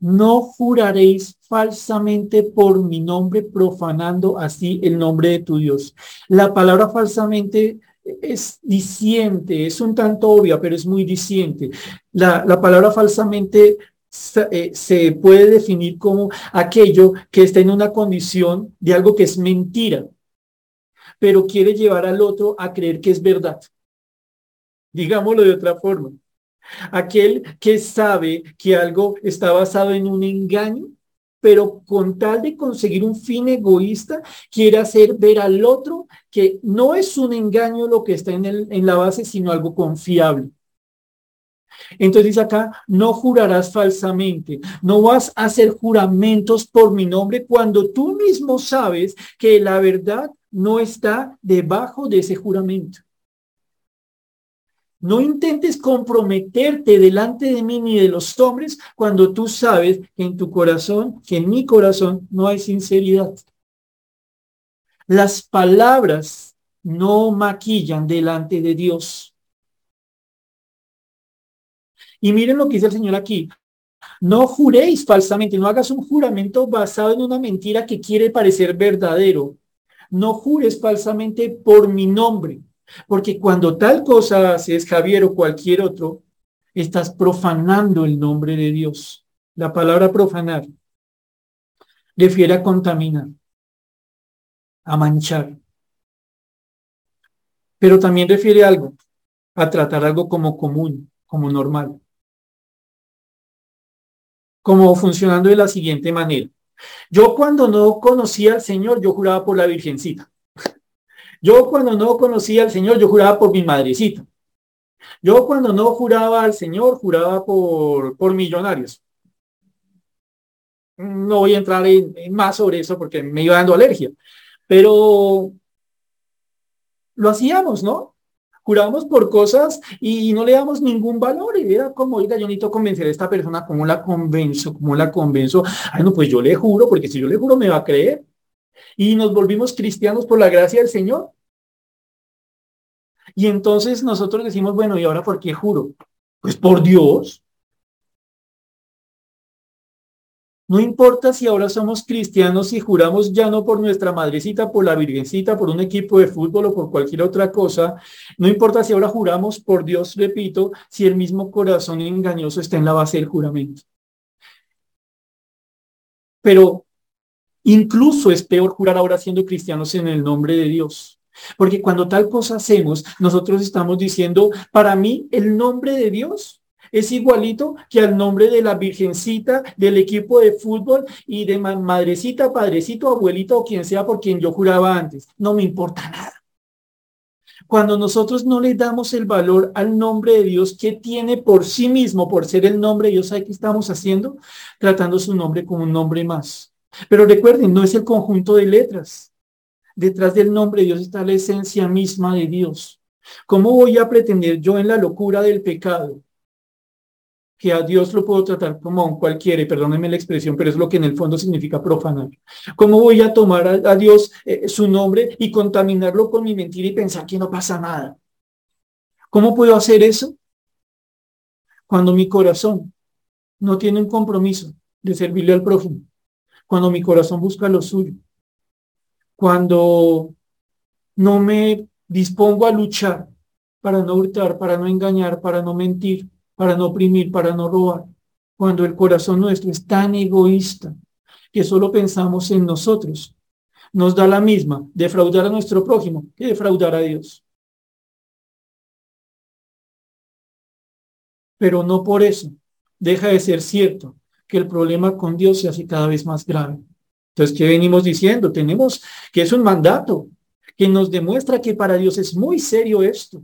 No juraréis falsamente por mi nombre, profanando así el nombre de tu Dios. La palabra falsamente es diciente, es un tanto obvia, pero es muy diciente. La, la palabra falsamente se, eh, se puede definir como aquello que está en una condición de algo que es mentira, pero quiere llevar al otro a creer que es verdad. Digámoslo de otra forma. Aquel que sabe que algo está basado en un engaño, pero con tal de conseguir un fin egoísta, quiere hacer ver al otro que no es un engaño lo que está en, el, en la base, sino algo confiable. Entonces dice acá, no jurarás falsamente, no vas a hacer juramentos por mi nombre cuando tú mismo sabes que la verdad no está debajo de ese juramento. No intentes comprometerte delante de mí ni de los hombres cuando tú sabes que en tu corazón, que en mi corazón no hay sinceridad. Las palabras no maquillan delante de Dios. Y miren lo que dice el Señor aquí. No juréis falsamente, no hagas un juramento basado en una mentira que quiere parecer verdadero. No jures falsamente por mi nombre porque cuando tal cosa haces, Javier o cualquier otro, estás profanando el nombre de Dios. La palabra profanar refiere a contaminar, a manchar. Pero también refiere algo, a tratar algo como común, como normal. Como funcionando de la siguiente manera. Yo cuando no conocía al Señor, yo juraba por la Virgencita. Yo cuando no conocía al Señor, yo juraba por mi madrecita. Yo cuando no juraba al Señor, juraba por, por millonarios. No voy a entrar en, más sobre eso porque me iba dando alergia. Pero lo hacíamos, ¿no? Jurábamos por cosas y no le damos ningún valor. Y era como, oiga, yo necesito convencer a esta persona, ¿cómo la convenzo? ¿Cómo la convenzo? Ay, no, pues yo le juro, porque si yo le juro me va a creer y nos volvimos cristianos por la gracia del Señor. Y entonces nosotros decimos, bueno, ¿y ahora por qué juro? Pues por Dios. No importa si ahora somos cristianos y juramos ya no por nuestra madrecita, por la virgencita, por un equipo de fútbol o por cualquier otra cosa. No importa si ahora juramos por Dios, repito, si el mismo corazón engañoso está en la base del juramento. Pero Incluso es peor jurar ahora siendo cristianos en el nombre de Dios. Porque cuando tal cosa hacemos, nosotros estamos diciendo, para mí el nombre de Dios es igualito que al nombre de la virgencita, del equipo de fútbol y de madrecita, padrecito, abuelito o quien sea por quien yo juraba antes. No me importa nada. Cuando nosotros no le damos el valor al nombre de Dios que tiene por sí mismo, por ser el nombre de Dios, ¿sabe qué estamos haciendo? Tratando su nombre como un nombre más. Pero recuerden, no es el conjunto de letras. Detrás del nombre de Dios está la esencia misma de Dios. ¿Cómo voy a pretender yo en la locura del pecado que a Dios lo puedo tratar como a un cualquiera, y perdónenme la expresión, pero es lo que en el fondo significa profanar. ¿Cómo voy a tomar a, Dios eh, su nombre y contaminarlo con mi mentira y pensar que no pasa nada? ¿Cómo puedo hacer eso? Cuando mi corazón no tiene un compromiso de servirle al prójimo cuando mi corazón busca lo suyo, cuando no me dispongo a luchar para no hurtar, para no engañar, para no mentir, para no oprimir, para no robar, cuando el corazón nuestro es tan egoísta que solo pensamos en nosotros, nos da la misma defraudar a nuestro prójimo que defraudar a Dios. Pero no por eso deja de ser cierto que el problema con Dios se hace cada vez más grave. Entonces, ¿qué venimos diciendo? Tenemos que es un mandato que nos demuestra que para Dios es muy serio esto.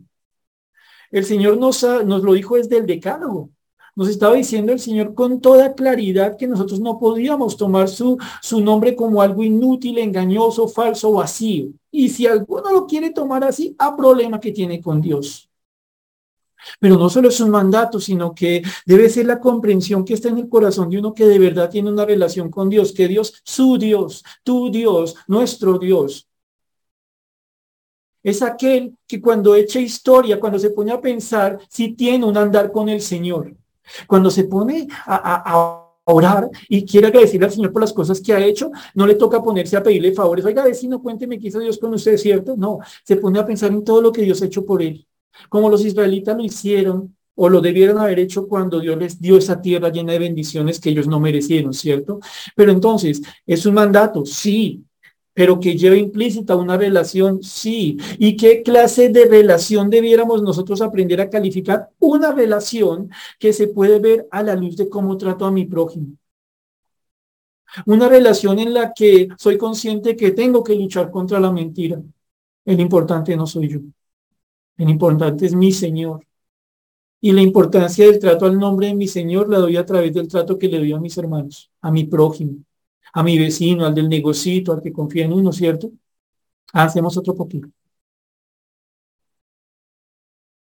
El Señor nos, nos lo dijo desde el decálogo. Nos estaba diciendo el Señor con toda claridad que nosotros no podíamos tomar su, su nombre como algo inútil, engañoso, falso, vacío. Y si alguno lo quiere tomar así, a problema que tiene con Dios. Pero no solo es un mandato, sino que debe ser la comprensión que está en el corazón de uno que de verdad tiene una relación con Dios, que Dios, su Dios, tu Dios, nuestro Dios, es aquel que cuando echa historia, cuando se pone a pensar, si tiene un andar con el Señor. Cuando se pone a, orar y quiere agradecerle al Señor por las cosas que ha hecho, no le toca ponerse a pedirle favores. Oiga, vecino, cuénteme qué hizo Dios con usted, ¿cierto? No, se pone a pensar en todo lo que Dios ha hecho por él. Como los israelitas lo hicieron o lo debieron haber hecho cuando Dios les dio esa tierra llena de bendiciones que ellos no merecieron, ¿cierto? Pero entonces, ¿es un mandato? Sí, pero que lleva implícita una relación, sí. ¿Y qué clase de relación debiéramos nosotros aprender a calificar? Una relación que se puede ver a la luz de cómo trato a mi prójimo. Una relación en la que soy consciente que tengo que luchar contra la mentira. El importante no soy yo. El importante es mi Señor. Y la importancia del trato al nombre de mi Señor la doy a través del trato que le doy a mis hermanos, a mi prójimo, a mi vecino, al del negocito, al que confía en uno, ¿cierto? Hacemos otro poquito.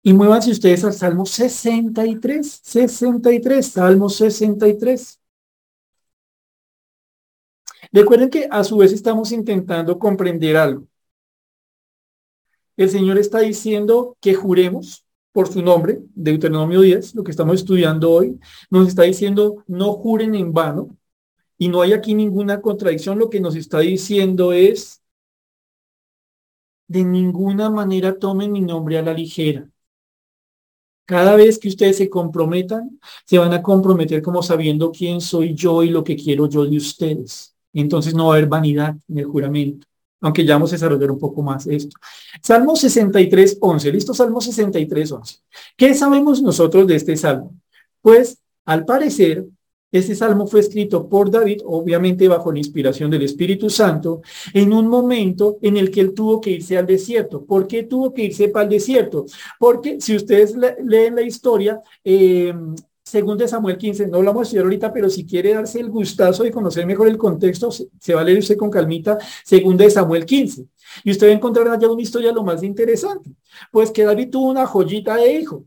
Y muévanse ustedes al Salmo 63, 63, Salmo 63. Recuerden que a su vez estamos intentando comprender algo. El Señor está diciendo que juremos por su nombre, Deuteronomio 10, lo que estamos estudiando hoy, nos está diciendo no juren en vano y no hay aquí ninguna contradicción. Lo que nos está diciendo es de ninguna manera tomen mi nombre a la ligera. Cada vez que ustedes se comprometan, se van a comprometer como sabiendo quién soy yo y lo que quiero yo de ustedes. Entonces no va a haber vanidad en el juramento aunque ya vamos a desarrollar un poco más esto. Salmo 63, 11. ¿Listo? Salmo 63, 11. ¿Qué sabemos nosotros de este salmo? Pues, al parecer, este salmo fue escrito por David, obviamente bajo la inspiración del Espíritu Santo, en un momento en el que él tuvo que irse al desierto. ¿Por qué tuvo que irse para el desierto? Porque si ustedes leen la historia, eh, según de Samuel 15, no lo vamos a estudiar ahorita, pero si quiere darse el gustazo de conocer mejor el contexto, se, va a leer usted con calmita, según de Samuel 15. Y usted va a encontrar allá una historia lo más interesante. Pues que David tuvo una joyita de hijo,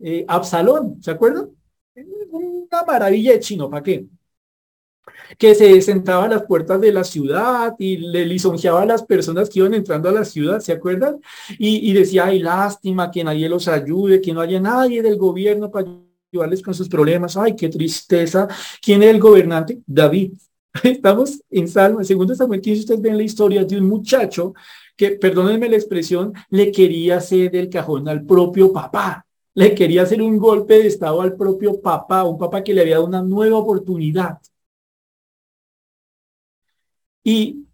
eh, Absalón, ¿se acuerdan? Una maravilla de chino, ¿para qué? que se sentaba a las puertas de la ciudad y le lisonjeaba a las personas que iban entrando a la ciudad, ¿se acuerdan? Y, y decía, ay, lástima que nadie los ayude, que no haya nadie del gobierno para ayudarles con sus problemas. Ay, qué tristeza. ¿Quién es el gobernante? David. Estamos en Salmo, en segundo Samuel 15, ustedes ven la historia de un muchacho que, perdónenme la expresión, le quería hacer el cajón al propio papá. Le quería hacer un golpe de estado al propio papá, un papá que le había dado una nueva oportunidad. Y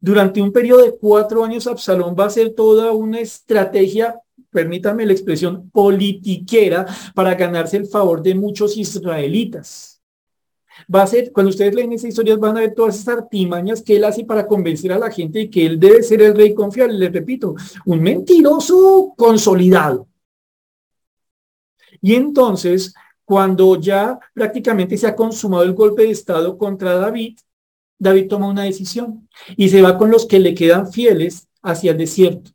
durante un periodo de cuatro años, Absalón va a hacer toda una estrategia permítanme la expresión, politiquera para ganarse el favor de muchos israelitas. Va a ser, cuando ustedes leen esas historias, van a ver todas esas artimañas que él hace para convencer a la gente de que él debe ser el rey confiable. Les repito, un mentiroso consolidado. Y entonces, cuando ya prácticamente se ha consumado el golpe de Estado contra David, David toma una decisión y se va con los que le quedan fieles hacia el desierto.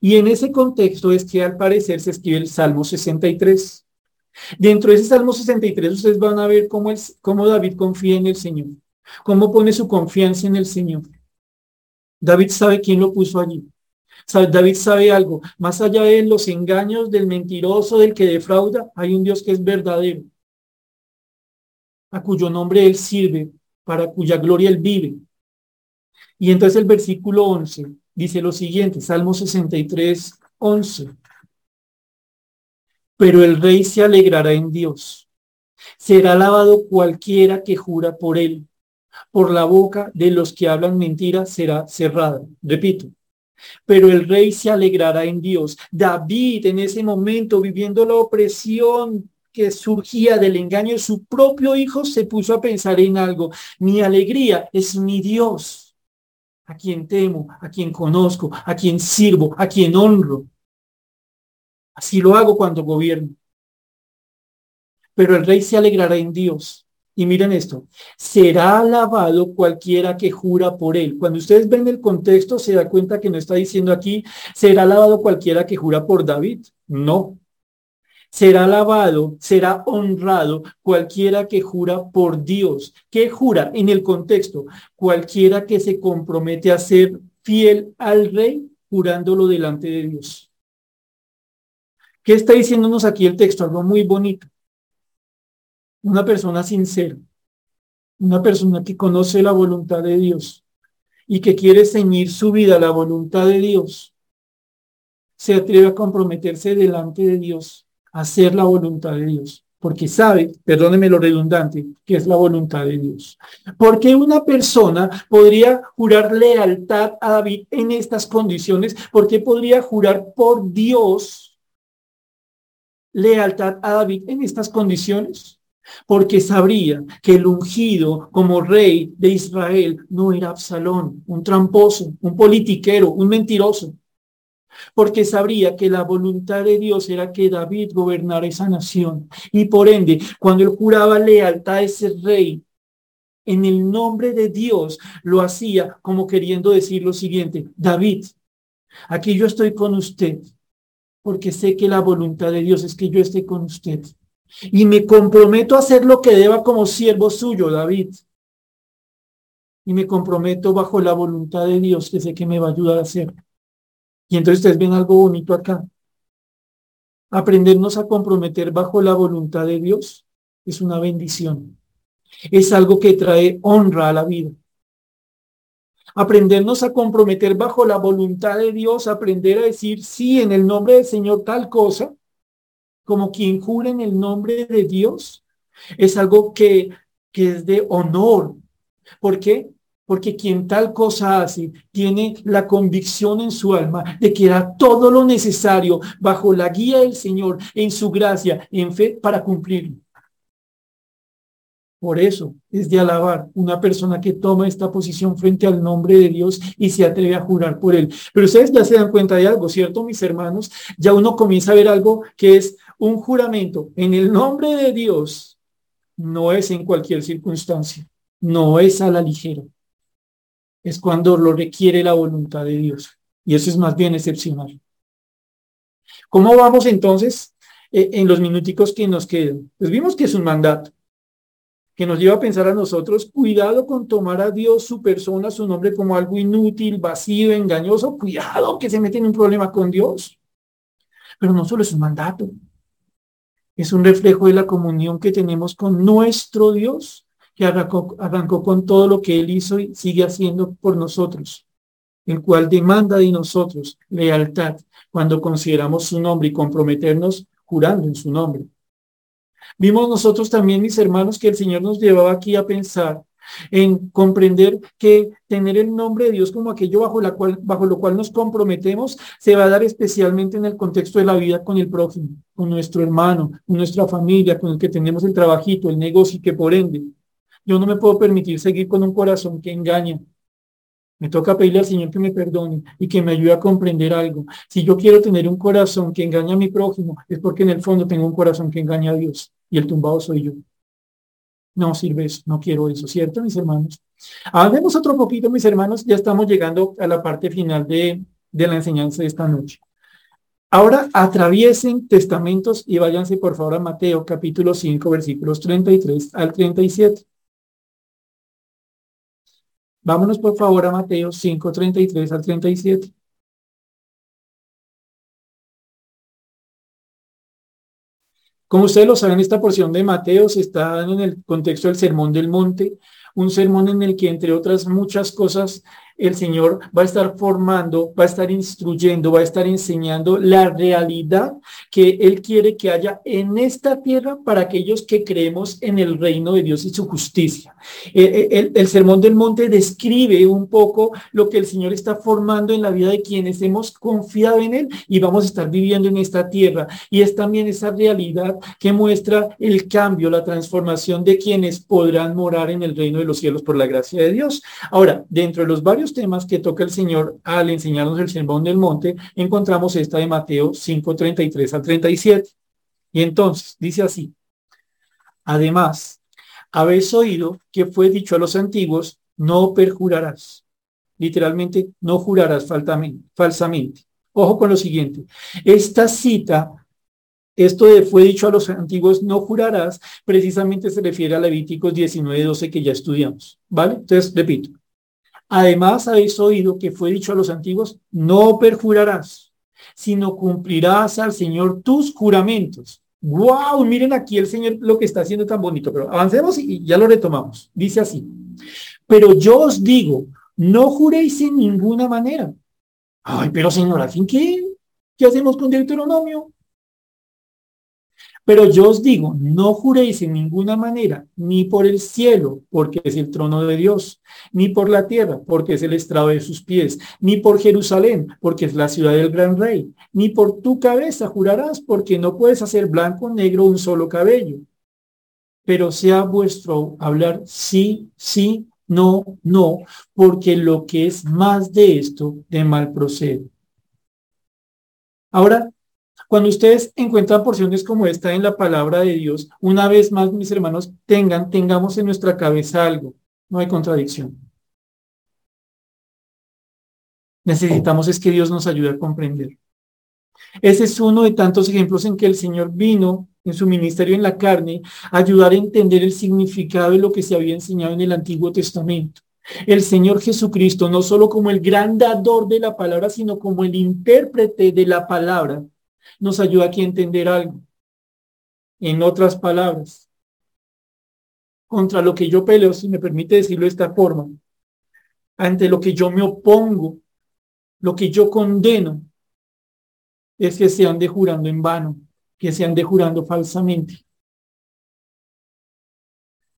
Y en ese contexto es que al parecer se escribe el Salmo 63. Dentro de ese Salmo 63 ustedes van a ver cómo, es, cómo David confía en el Señor, cómo pone su confianza en el Señor. David sabe quién lo puso allí. David sabe algo. Más allá de los engaños del mentiroso, del que defrauda, hay un Dios que es verdadero, a cuyo nombre él sirve, para cuya gloria él vive. Y entonces el versículo 11 dice lo siguiente, Salmo 63, 11. Pero el rey se alegrará en Dios. Será alabado cualquiera que jura por él. Por la boca de los que hablan mentira será cerrada. Repito, pero el rey se alegrará en Dios. David en ese momento, viviendo la opresión que surgía del engaño de su propio hijo, se puso a pensar en algo. Mi alegría es mi Dios a quien temo, a quien conozco, a quien sirvo, a quien honro. Así lo hago cuando gobierno. pero el rey se alegrará en Dios. Y miren esto, será alabado cualquiera que jura por él. Cuando ustedes ven el contexto, se da cuenta que no está diciendo aquí, será alabado cualquiera que jura por David. No. Será alabado, será honrado cualquiera que jura por Dios. ¿Qué jura en el contexto? Cualquiera que se compromete a ser fiel al rey, jurándolo delante de Dios. ¿Qué está diciéndonos aquí el texto? Algo muy bonito una persona sincera, una persona que conoce la voluntad de Dios y que quiere ceñir su vida a la voluntad de Dios, se atreve a comprometerse delante de Dios, hacer la voluntad de Dios, porque sabe, perdóneme lo redundante, que es la voluntad de Dios. Porque una persona podría jurar lealtad a David en estas condiciones? porque podría jurar por Dios lealtad a David en estas condiciones? porque sabría que el ungido como rey de Israel no era Absalón, un tramposo, un politiquero, un mentiroso, porque sabría que la voluntad de Dios era que David gobernara esa nación. Y por ende, cuando él juraba lealtad a ese rey, en el nombre de Dios, lo hacía como queriendo decir lo siguiente, David, aquí yo estoy con usted, porque sé que la voluntad de Dios es que yo esté con usted. Y me comprometo a hacer lo que deba como siervo suyo, David. Y me comprometo bajo la voluntad de Dios, que sé que me va a ayudar a hacer. Y entonces ustedes ven algo bonito acá. Aprendernos a comprometer bajo la voluntad de Dios es una bendición. Es algo que trae honra a la vida. Aprendernos a comprometer bajo la voluntad de Dios, aprender a decir sí en el nombre del Señor tal cosa, como quien jura en el nombre de Dios, es algo que, que es de honor. ¿Por qué? Porque quien tal cosa hace tiene la convicción en su alma de que era todo lo necesario bajo la guía del Señor, en su gracia, en fe, para cumplirlo. Por eso es de alabar una persona que toma esta posición frente al nombre de Dios y se atreve a jurar por él. Pero ustedes ya se dan cuenta de algo, ¿cierto, mis hermanos? Ya uno comienza a ver algo que es un juramento en el nombre de Dios. No es en cualquier circunstancia, no es a la ligera. Es cuando lo requiere la voluntad de Dios. Y eso es más bien excepcional. ¿Cómo vamos entonces eh, en los minuticos que nos quedan? Pues vimos que es un mandato que nos lleva a pensar a nosotros, cuidado con tomar a Dios, su persona, su nombre como algo inútil, vacío, engañoso, cuidado que se mete en un problema con Dios. Pero no solo es un mandato, es un reflejo de la comunión que tenemos con nuestro Dios, que arrancó, con todo lo que Él hizo y sigue haciendo por nosotros, el cual demanda de nosotros lealtad cuando consideramos su nombre y comprometernos jurando en su nombre. Vimos nosotros también, mis hermanos, que el Señor nos llevaba aquí a pensar en comprender que tener el nombre de Dios como aquello bajo, la cual, bajo lo cual nos comprometemos se va a dar especialmente en el contexto de la vida con el prójimo, con nuestro hermano, con nuestra familia, con el que tenemos el trabajito, el negocio y que por ende yo no me puedo permitir seguir con un corazón que engaña, me toca pedirle al Señor que me perdone y que me ayude a comprender algo. Si yo quiero tener un corazón que engaña a mi prójimo, es porque en el fondo tengo un corazón que engaña a Dios y el tumbado soy yo. No sirve eso, no quiero eso, ¿cierto, mis hermanos? Hablemos otro poquito, mis hermanos, ya estamos llegando a la parte final de, de la enseñanza de esta noche. Ahora atraviesen testamentos y váyanse por favor a Mateo capítulo 5 versículos 33 al 37. Vámonos por favor a Mateo 5, 33 al 37. Como ustedes lo saben, esta porción de Mateo se está en el contexto del Sermón del Monte, un sermón en el que, entre otras muchas cosas, el Señor va a estar formando, va a estar instruyendo, va a estar enseñando la realidad que Él quiere que haya en esta tierra para aquellos que creemos en el reino de Dios y su justicia. Eh, eh, el, Sermón del Monte describe un poco lo que el Señor está formando en la vida de quienes hemos confiado en Él y vamos a estar viviendo en esta tierra. Y es también esa realidad que muestra el cambio, la transformación de quienes podrán morar en el reino de los cielos por la gracia de Dios. Ahora, dentro de los varios temas que toca el Señor al enseñarnos el sermón del monte, encontramos esta de Mateo 5, 33 al 37. Y entonces, dice así, Además, habéis oído que fue dicho a los antiguos, no perjurarás. Literalmente, no jurarás falsamente. Ojo con lo siguiente. Esta cita, esto de fue dicho a los antiguos, no jurarás, precisamente se refiere a Levíticos 19, 12 que ya estudiamos. ¿Vale? Entonces, repito. Además, habéis oído que fue dicho a los antiguos, no perjurarás, sino cumplirás al Señor tus juramentos. ¡Wow! Miren aquí el Señor lo que está haciendo tan bonito, pero avancemos y ya lo retomamos. Dice así. Pero yo os digo, no juréis en ninguna manera. Ay, pero Señor, ¿al fin qué? ¿Qué hacemos con Deuteronomio? Pero yo os digo, no juréis en ninguna manera, ni por el cielo, porque es el trono de Dios, ni por la tierra, porque es el estrado de sus pies, ni por Jerusalén, porque es la ciudad del gran rey, ni por tu cabeza jurarás, porque no puedes hacer blanco o negro un solo cabello. Pero sea vuestro hablar sí, sí, no, no, porque lo que es más de esto, de mal procede. Ahora, cuando ustedes encuentran porciones como esta en la palabra de Dios, una vez más, mis hermanos, tengan, tengamos en nuestra cabeza algo. No hay contradicción. Necesitamos es que Dios nos ayude a comprender. Ese es uno de tantos ejemplos en que el Señor vino en su ministerio en la carne a ayudar a entender el significado de lo que se había enseñado en el Antiguo Testamento. El Señor Jesucristo, no solo como el gran dador de la palabra, sino como el intérprete de la palabra, nos ayuda aquí a entender algo. En otras palabras, contra lo que yo peleo, si me permite decirlo de esta forma, ante lo que yo me opongo, lo que yo condeno, es que se ande jurando en vano, que se ande jurando falsamente.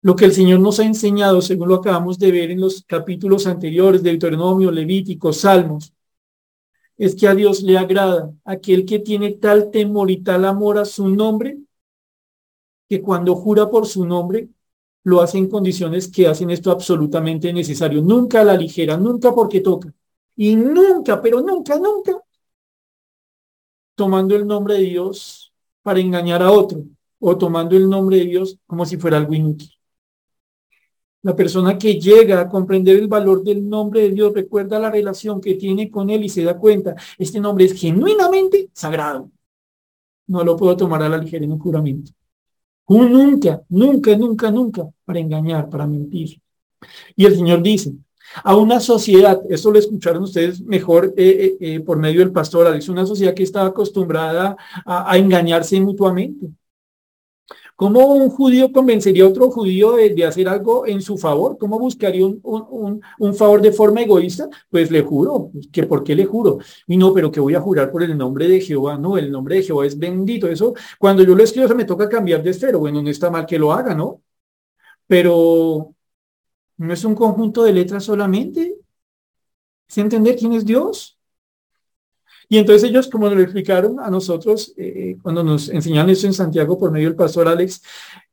Lo que el Señor nos ha enseñado, según lo acabamos de ver en los capítulos anteriores, de Deuteronomio, Levítico, Salmos, es que a Dios le agrada aquel que tiene tal temor y tal amor a su nombre, que cuando jura por su nombre, lo hace en condiciones que hacen esto absolutamente necesario. Nunca a la ligera, nunca porque toca. Y nunca, pero nunca, nunca, tomando el nombre de Dios para engañar a otro o tomando el nombre de Dios como si fuera algo inútil. La persona que llega a comprender el valor del nombre de Dios recuerda la relación que tiene con Él y se da cuenta, este nombre es genuinamente sagrado. No lo puedo tomar a la ligera en un juramento. nunca, nunca, nunca, nunca para engañar, para mentir. Y el Señor dice, a una sociedad, esto lo escucharon ustedes mejor eh, eh, eh, por medio del pastor, es una sociedad que estaba acostumbrada a engañarse mutuamente. ¿Cómo un judío convencería a otro judío de, hacer algo en su favor? ¿Cómo buscaría un, un, favor de forma egoísta? Pues le juro. ¿Que ¿Por qué le juro? Y no, pero que voy a jurar por el nombre de Jehová. No, el nombre de Jehová es bendito. Eso, cuando yo lo escribo, se me toca cambiar de esfero. Bueno, no está mal que lo haga, ¿no? Pero no es un conjunto de letras solamente. Es entender quién es Dios. Y entonces ellos, como nos lo explicaron a nosotros, eh, eh, cuando nos enseñan eso en Santiago por medio del pastor Alex,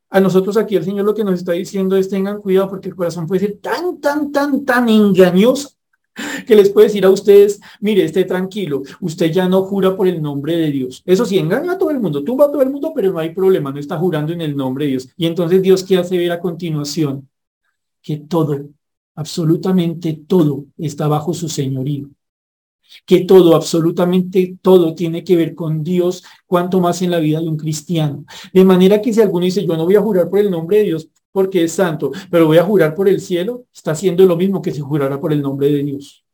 a nosotros aquí el Señor lo que nos está diciendo es tengan cuidado porque el corazón puede ser tan, tan, tan, tan engañoso que les puede decir a ustedes, mire, esté tranquilo, usted ya no jura por el nombre de Dios. Eso sí, engaña a todo el mundo, tumba a todo el mundo, pero no hay problema, no está jurando en el nombre de Dios. Y entonces Dios, ¿qué hace ver a continuación? Que todo, absolutamente todo, está bajo su señorío que todo, absolutamente todo tiene que ver con Dios, cuanto más en la vida de un cristiano. De manera que si alguno dice, yo no voy a jurar por el nombre de Dios porque es santo, pero voy a jurar por el cielo, está haciendo lo mismo que si jurara por el nombre de Dios.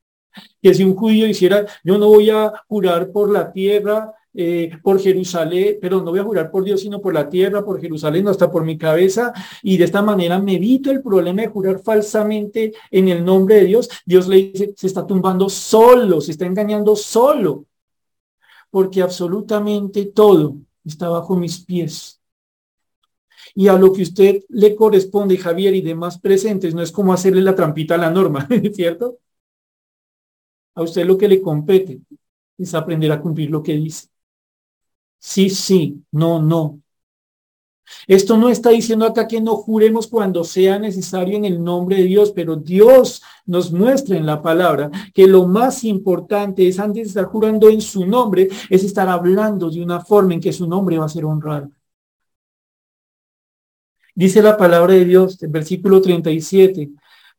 Que si un judío hiciera, yo no voy a jurar por la tierra, eh, por Jerusalén, pero no voy a jurar por Dios, sino por la tierra, por Jerusalén, hasta por mi cabeza, y de esta manera me evito el problema de jurar falsamente en el nombre de Dios. Dios le dice, se está tumbando solo, se está engañando solo, porque absolutamente todo está bajo mis pies. Y a lo que usted le corresponde, Javier y demás presentes, no es como hacerle la trampita a la norma, ¿cierto? A usted lo que le compete es aprender a cumplir lo que dice. Sí, sí, no, no. Esto no está diciendo acá que no juremos cuando sea necesario en el nombre de Dios, pero Dios nos muestra en la palabra que lo más importante es antes de estar jurando en su nombre, es estar hablando de una forma en que su nombre va a ser honrado. Dice la palabra de Dios, el versículo 37,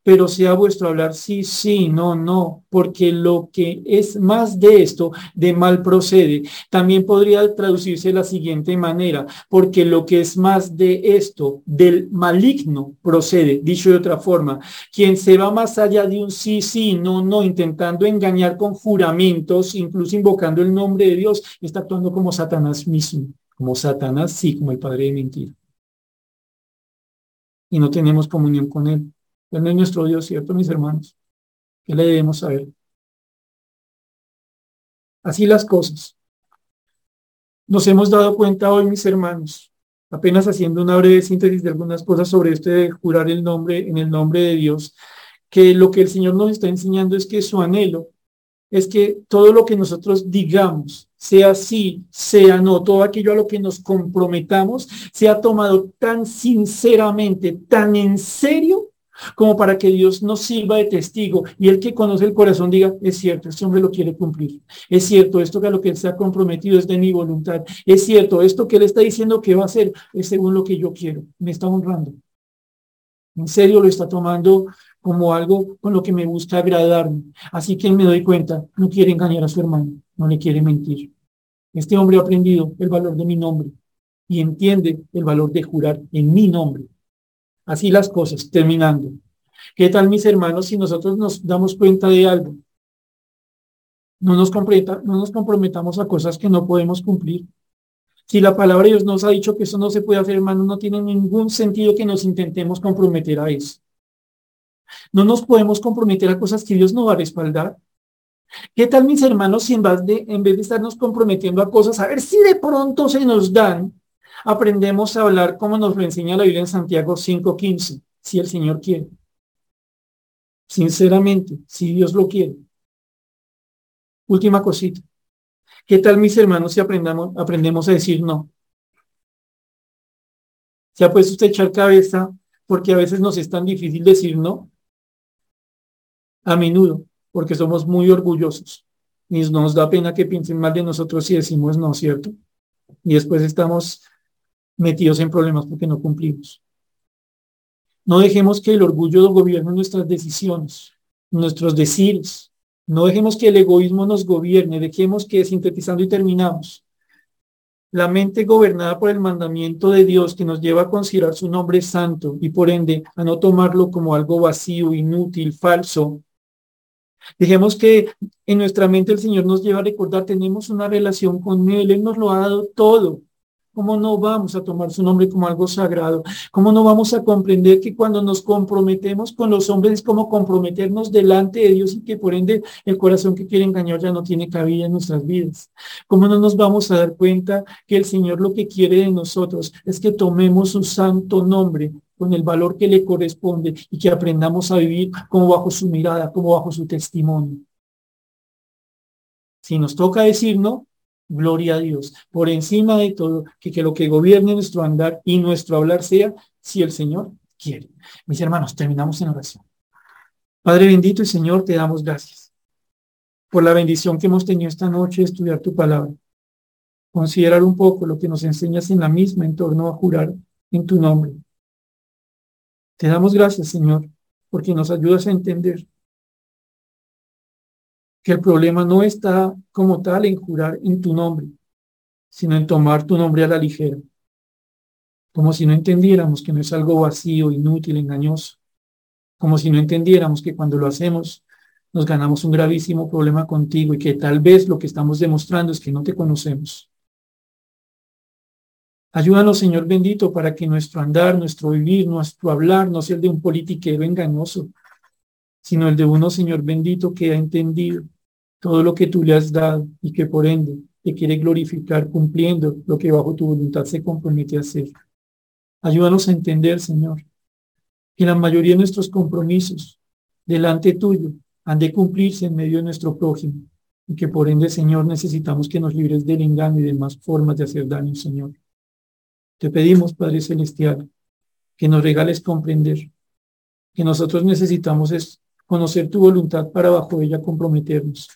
pero sea vuestro hablar sí, sí, no, no, porque lo que es más de esto, de mal procede. También podría traducirse de la siguiente manera, porque lo que es más de esto, del maligno, procede. Dicho de otra forma, quien se va más allá de un sí, sí, no, no, intentando engañar con juramentos, incluso invocando el nombre de Dios, está actuando como Satanás mismo, como Satanás, sí, como el padre de mentira. Y no tenemos comunión con él. Él nuestro Dios, ¿cierto, mis hermanos? ¿Qué le debemos saber? Así las cosas. Nos hemos dado cuenta hoy, mis hermanos, apenas haciendo una breve síntesis de algunas cosas sobre este de jurar el nombre en el nombre de Dios, que lo que el Señor nos está enseñando es que su anhelo es que todo lo que nosotros digamos, sea sí, sea no, todo aquello a lo que nos comprometamos, sea tomado tan sinceramente, tan en serio, como para que Dios nos sirva de testigo y el que conoce el corazón diga, es cierto, este hombre lo quiere cumplir. Es cierto, esto que a lo que él ha comprometido es de mi voluntad. Es cierto, esto que él está diciendo que va a hacer es según lo que yo quiero. Me está honrando. En serio lo está tomando como algo con lo que me gusta agradarme. Así que me doy cuenta, no quiere engañar a su hermano, no le quiere mentir. Este hombre ha aprendido el valor de mi nombre y entiende el valor de jurar en mi nombre Así las cosas, terminando. ¿Qué tal, mis hermanos, si nosotros nos damos cuenta de algo? No nos, no nos comprometamos a cosas que no podemos cumplir. Si la palabra de Dios nos ha dicho que eso no se puede hacer, hermano, no tiene ningún sentido que nos intentemos comprometer a eso. No nos podemos comprometer a cosas que Dios no va a respaldar. ¿Qué tal, mis hermanos, si en vez de, en vez de estarnos comprometiendo a cosas, a ver si de pronto se nos dan, aprendemos a hablar como nos lo enseña la Biblia en Santiago 5.15, si el Señor quiere. Sinceramente, si Dios lo quiere. Última cosita. ¿Qué tal, mis hermanos, si aprendamos, aprendemos a decir no? ¿Se ha puesto usted echar cabeza porque a veces nos es tan difícil decir no? A menudo, porque somos muy orgullosos y nos da pena que piensen mal de nosotros si decimos no, ¿cierto? Y después estamos metidos en problemas porque no cumplimos. No dejemos que el orgullo gobierne nuestras decisiones, nuestros decires. No dejemos que el egoísmo nos gobierne. Dejemos que, sintetizando y terminamos, la mente gobernada por el mandamiento de Dios que nos lleva a considerar su nombre santo y por ende a no tomarlo como algo vacío, inútil, falso. Dejemos que en nuestra mente el Señor nos lleva a recordar, tenemos una relación con Él, Él nos lo ha dado todo. ¿Cómo no vamos a tomar su nombre como algo sagrado? ¿Cómo no vamos a comprender que cuando nos comprometemos con los hombres es como comprometernos delante de Dios y que por ende el corazón que quiere engañar ya no tiene cabida en nuestras vidas? ¿Cómo no nos vamos a dar cuenta que el Señor lo que quiere de nosotros es que tomemos su santo nombre con el valor que le corresponde y que aprendamos a vivir como bajo su mirada, como bajo su testimonio? Si nos toca decir no, Gloria a Dios. Por encima de todo, que, lo que gobierne nuestro andar y nuestro hablar sea si el Señor quiere. Mis hermanos, terminamos en oración. Padre bendito y Señor, te damos gracias por la bendición que hemos tenido esta noche de estudiar tu palabra. Considerar un poco lo que nos enseñas en la misma en torno a jurar en tu nombre. Te damos gracias, Señor, porque nos ayudas a entender que el problema no está como tal en jurar en tu nombre, sino en tomar tu nombre a la ligera, como si no entendiéramos que no es algo vacío, inútil, engañoso, como si no entendiéramos que cuando lo hacemos nos ganamos un gravísimo problema contigo y que tal vez lo que estamos demostrando es que no te conocemos. Ayúdanos, Señor bendito, para que nuestro andar, nuestro vivir, nuestro hablar no sea el de un politiquero engañoso, sino el de uno, Señor bendito, que ha entendido todo lo que tú le has dado y que por ende te quiere glorificar cumpliendo lo que bajo tu voluntad se compromete a hacer. Ayúdanos a entender, Señor, que la mayoría de nuestros compromisos delante tuyo han de cumplirse en medio de nuestro prójimo y que por ende, Señor, necesitamos que nos libres del engaño y de más formas de hacer daño, Señor. Te pedimos, Padre Celestial, que nos regales comprender que nosotros necesitamos es conocer tu voluntad para bajo ella comprometernos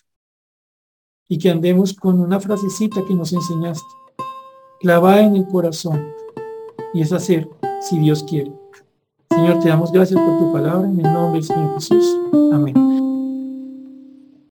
y que andemos con una frasecita que nos enseñaste, clavada en el corazón, y es hacer si Dios quiere. Señor, te damos gracias por tu palabra en el nombre del Señor Jesús. Amén.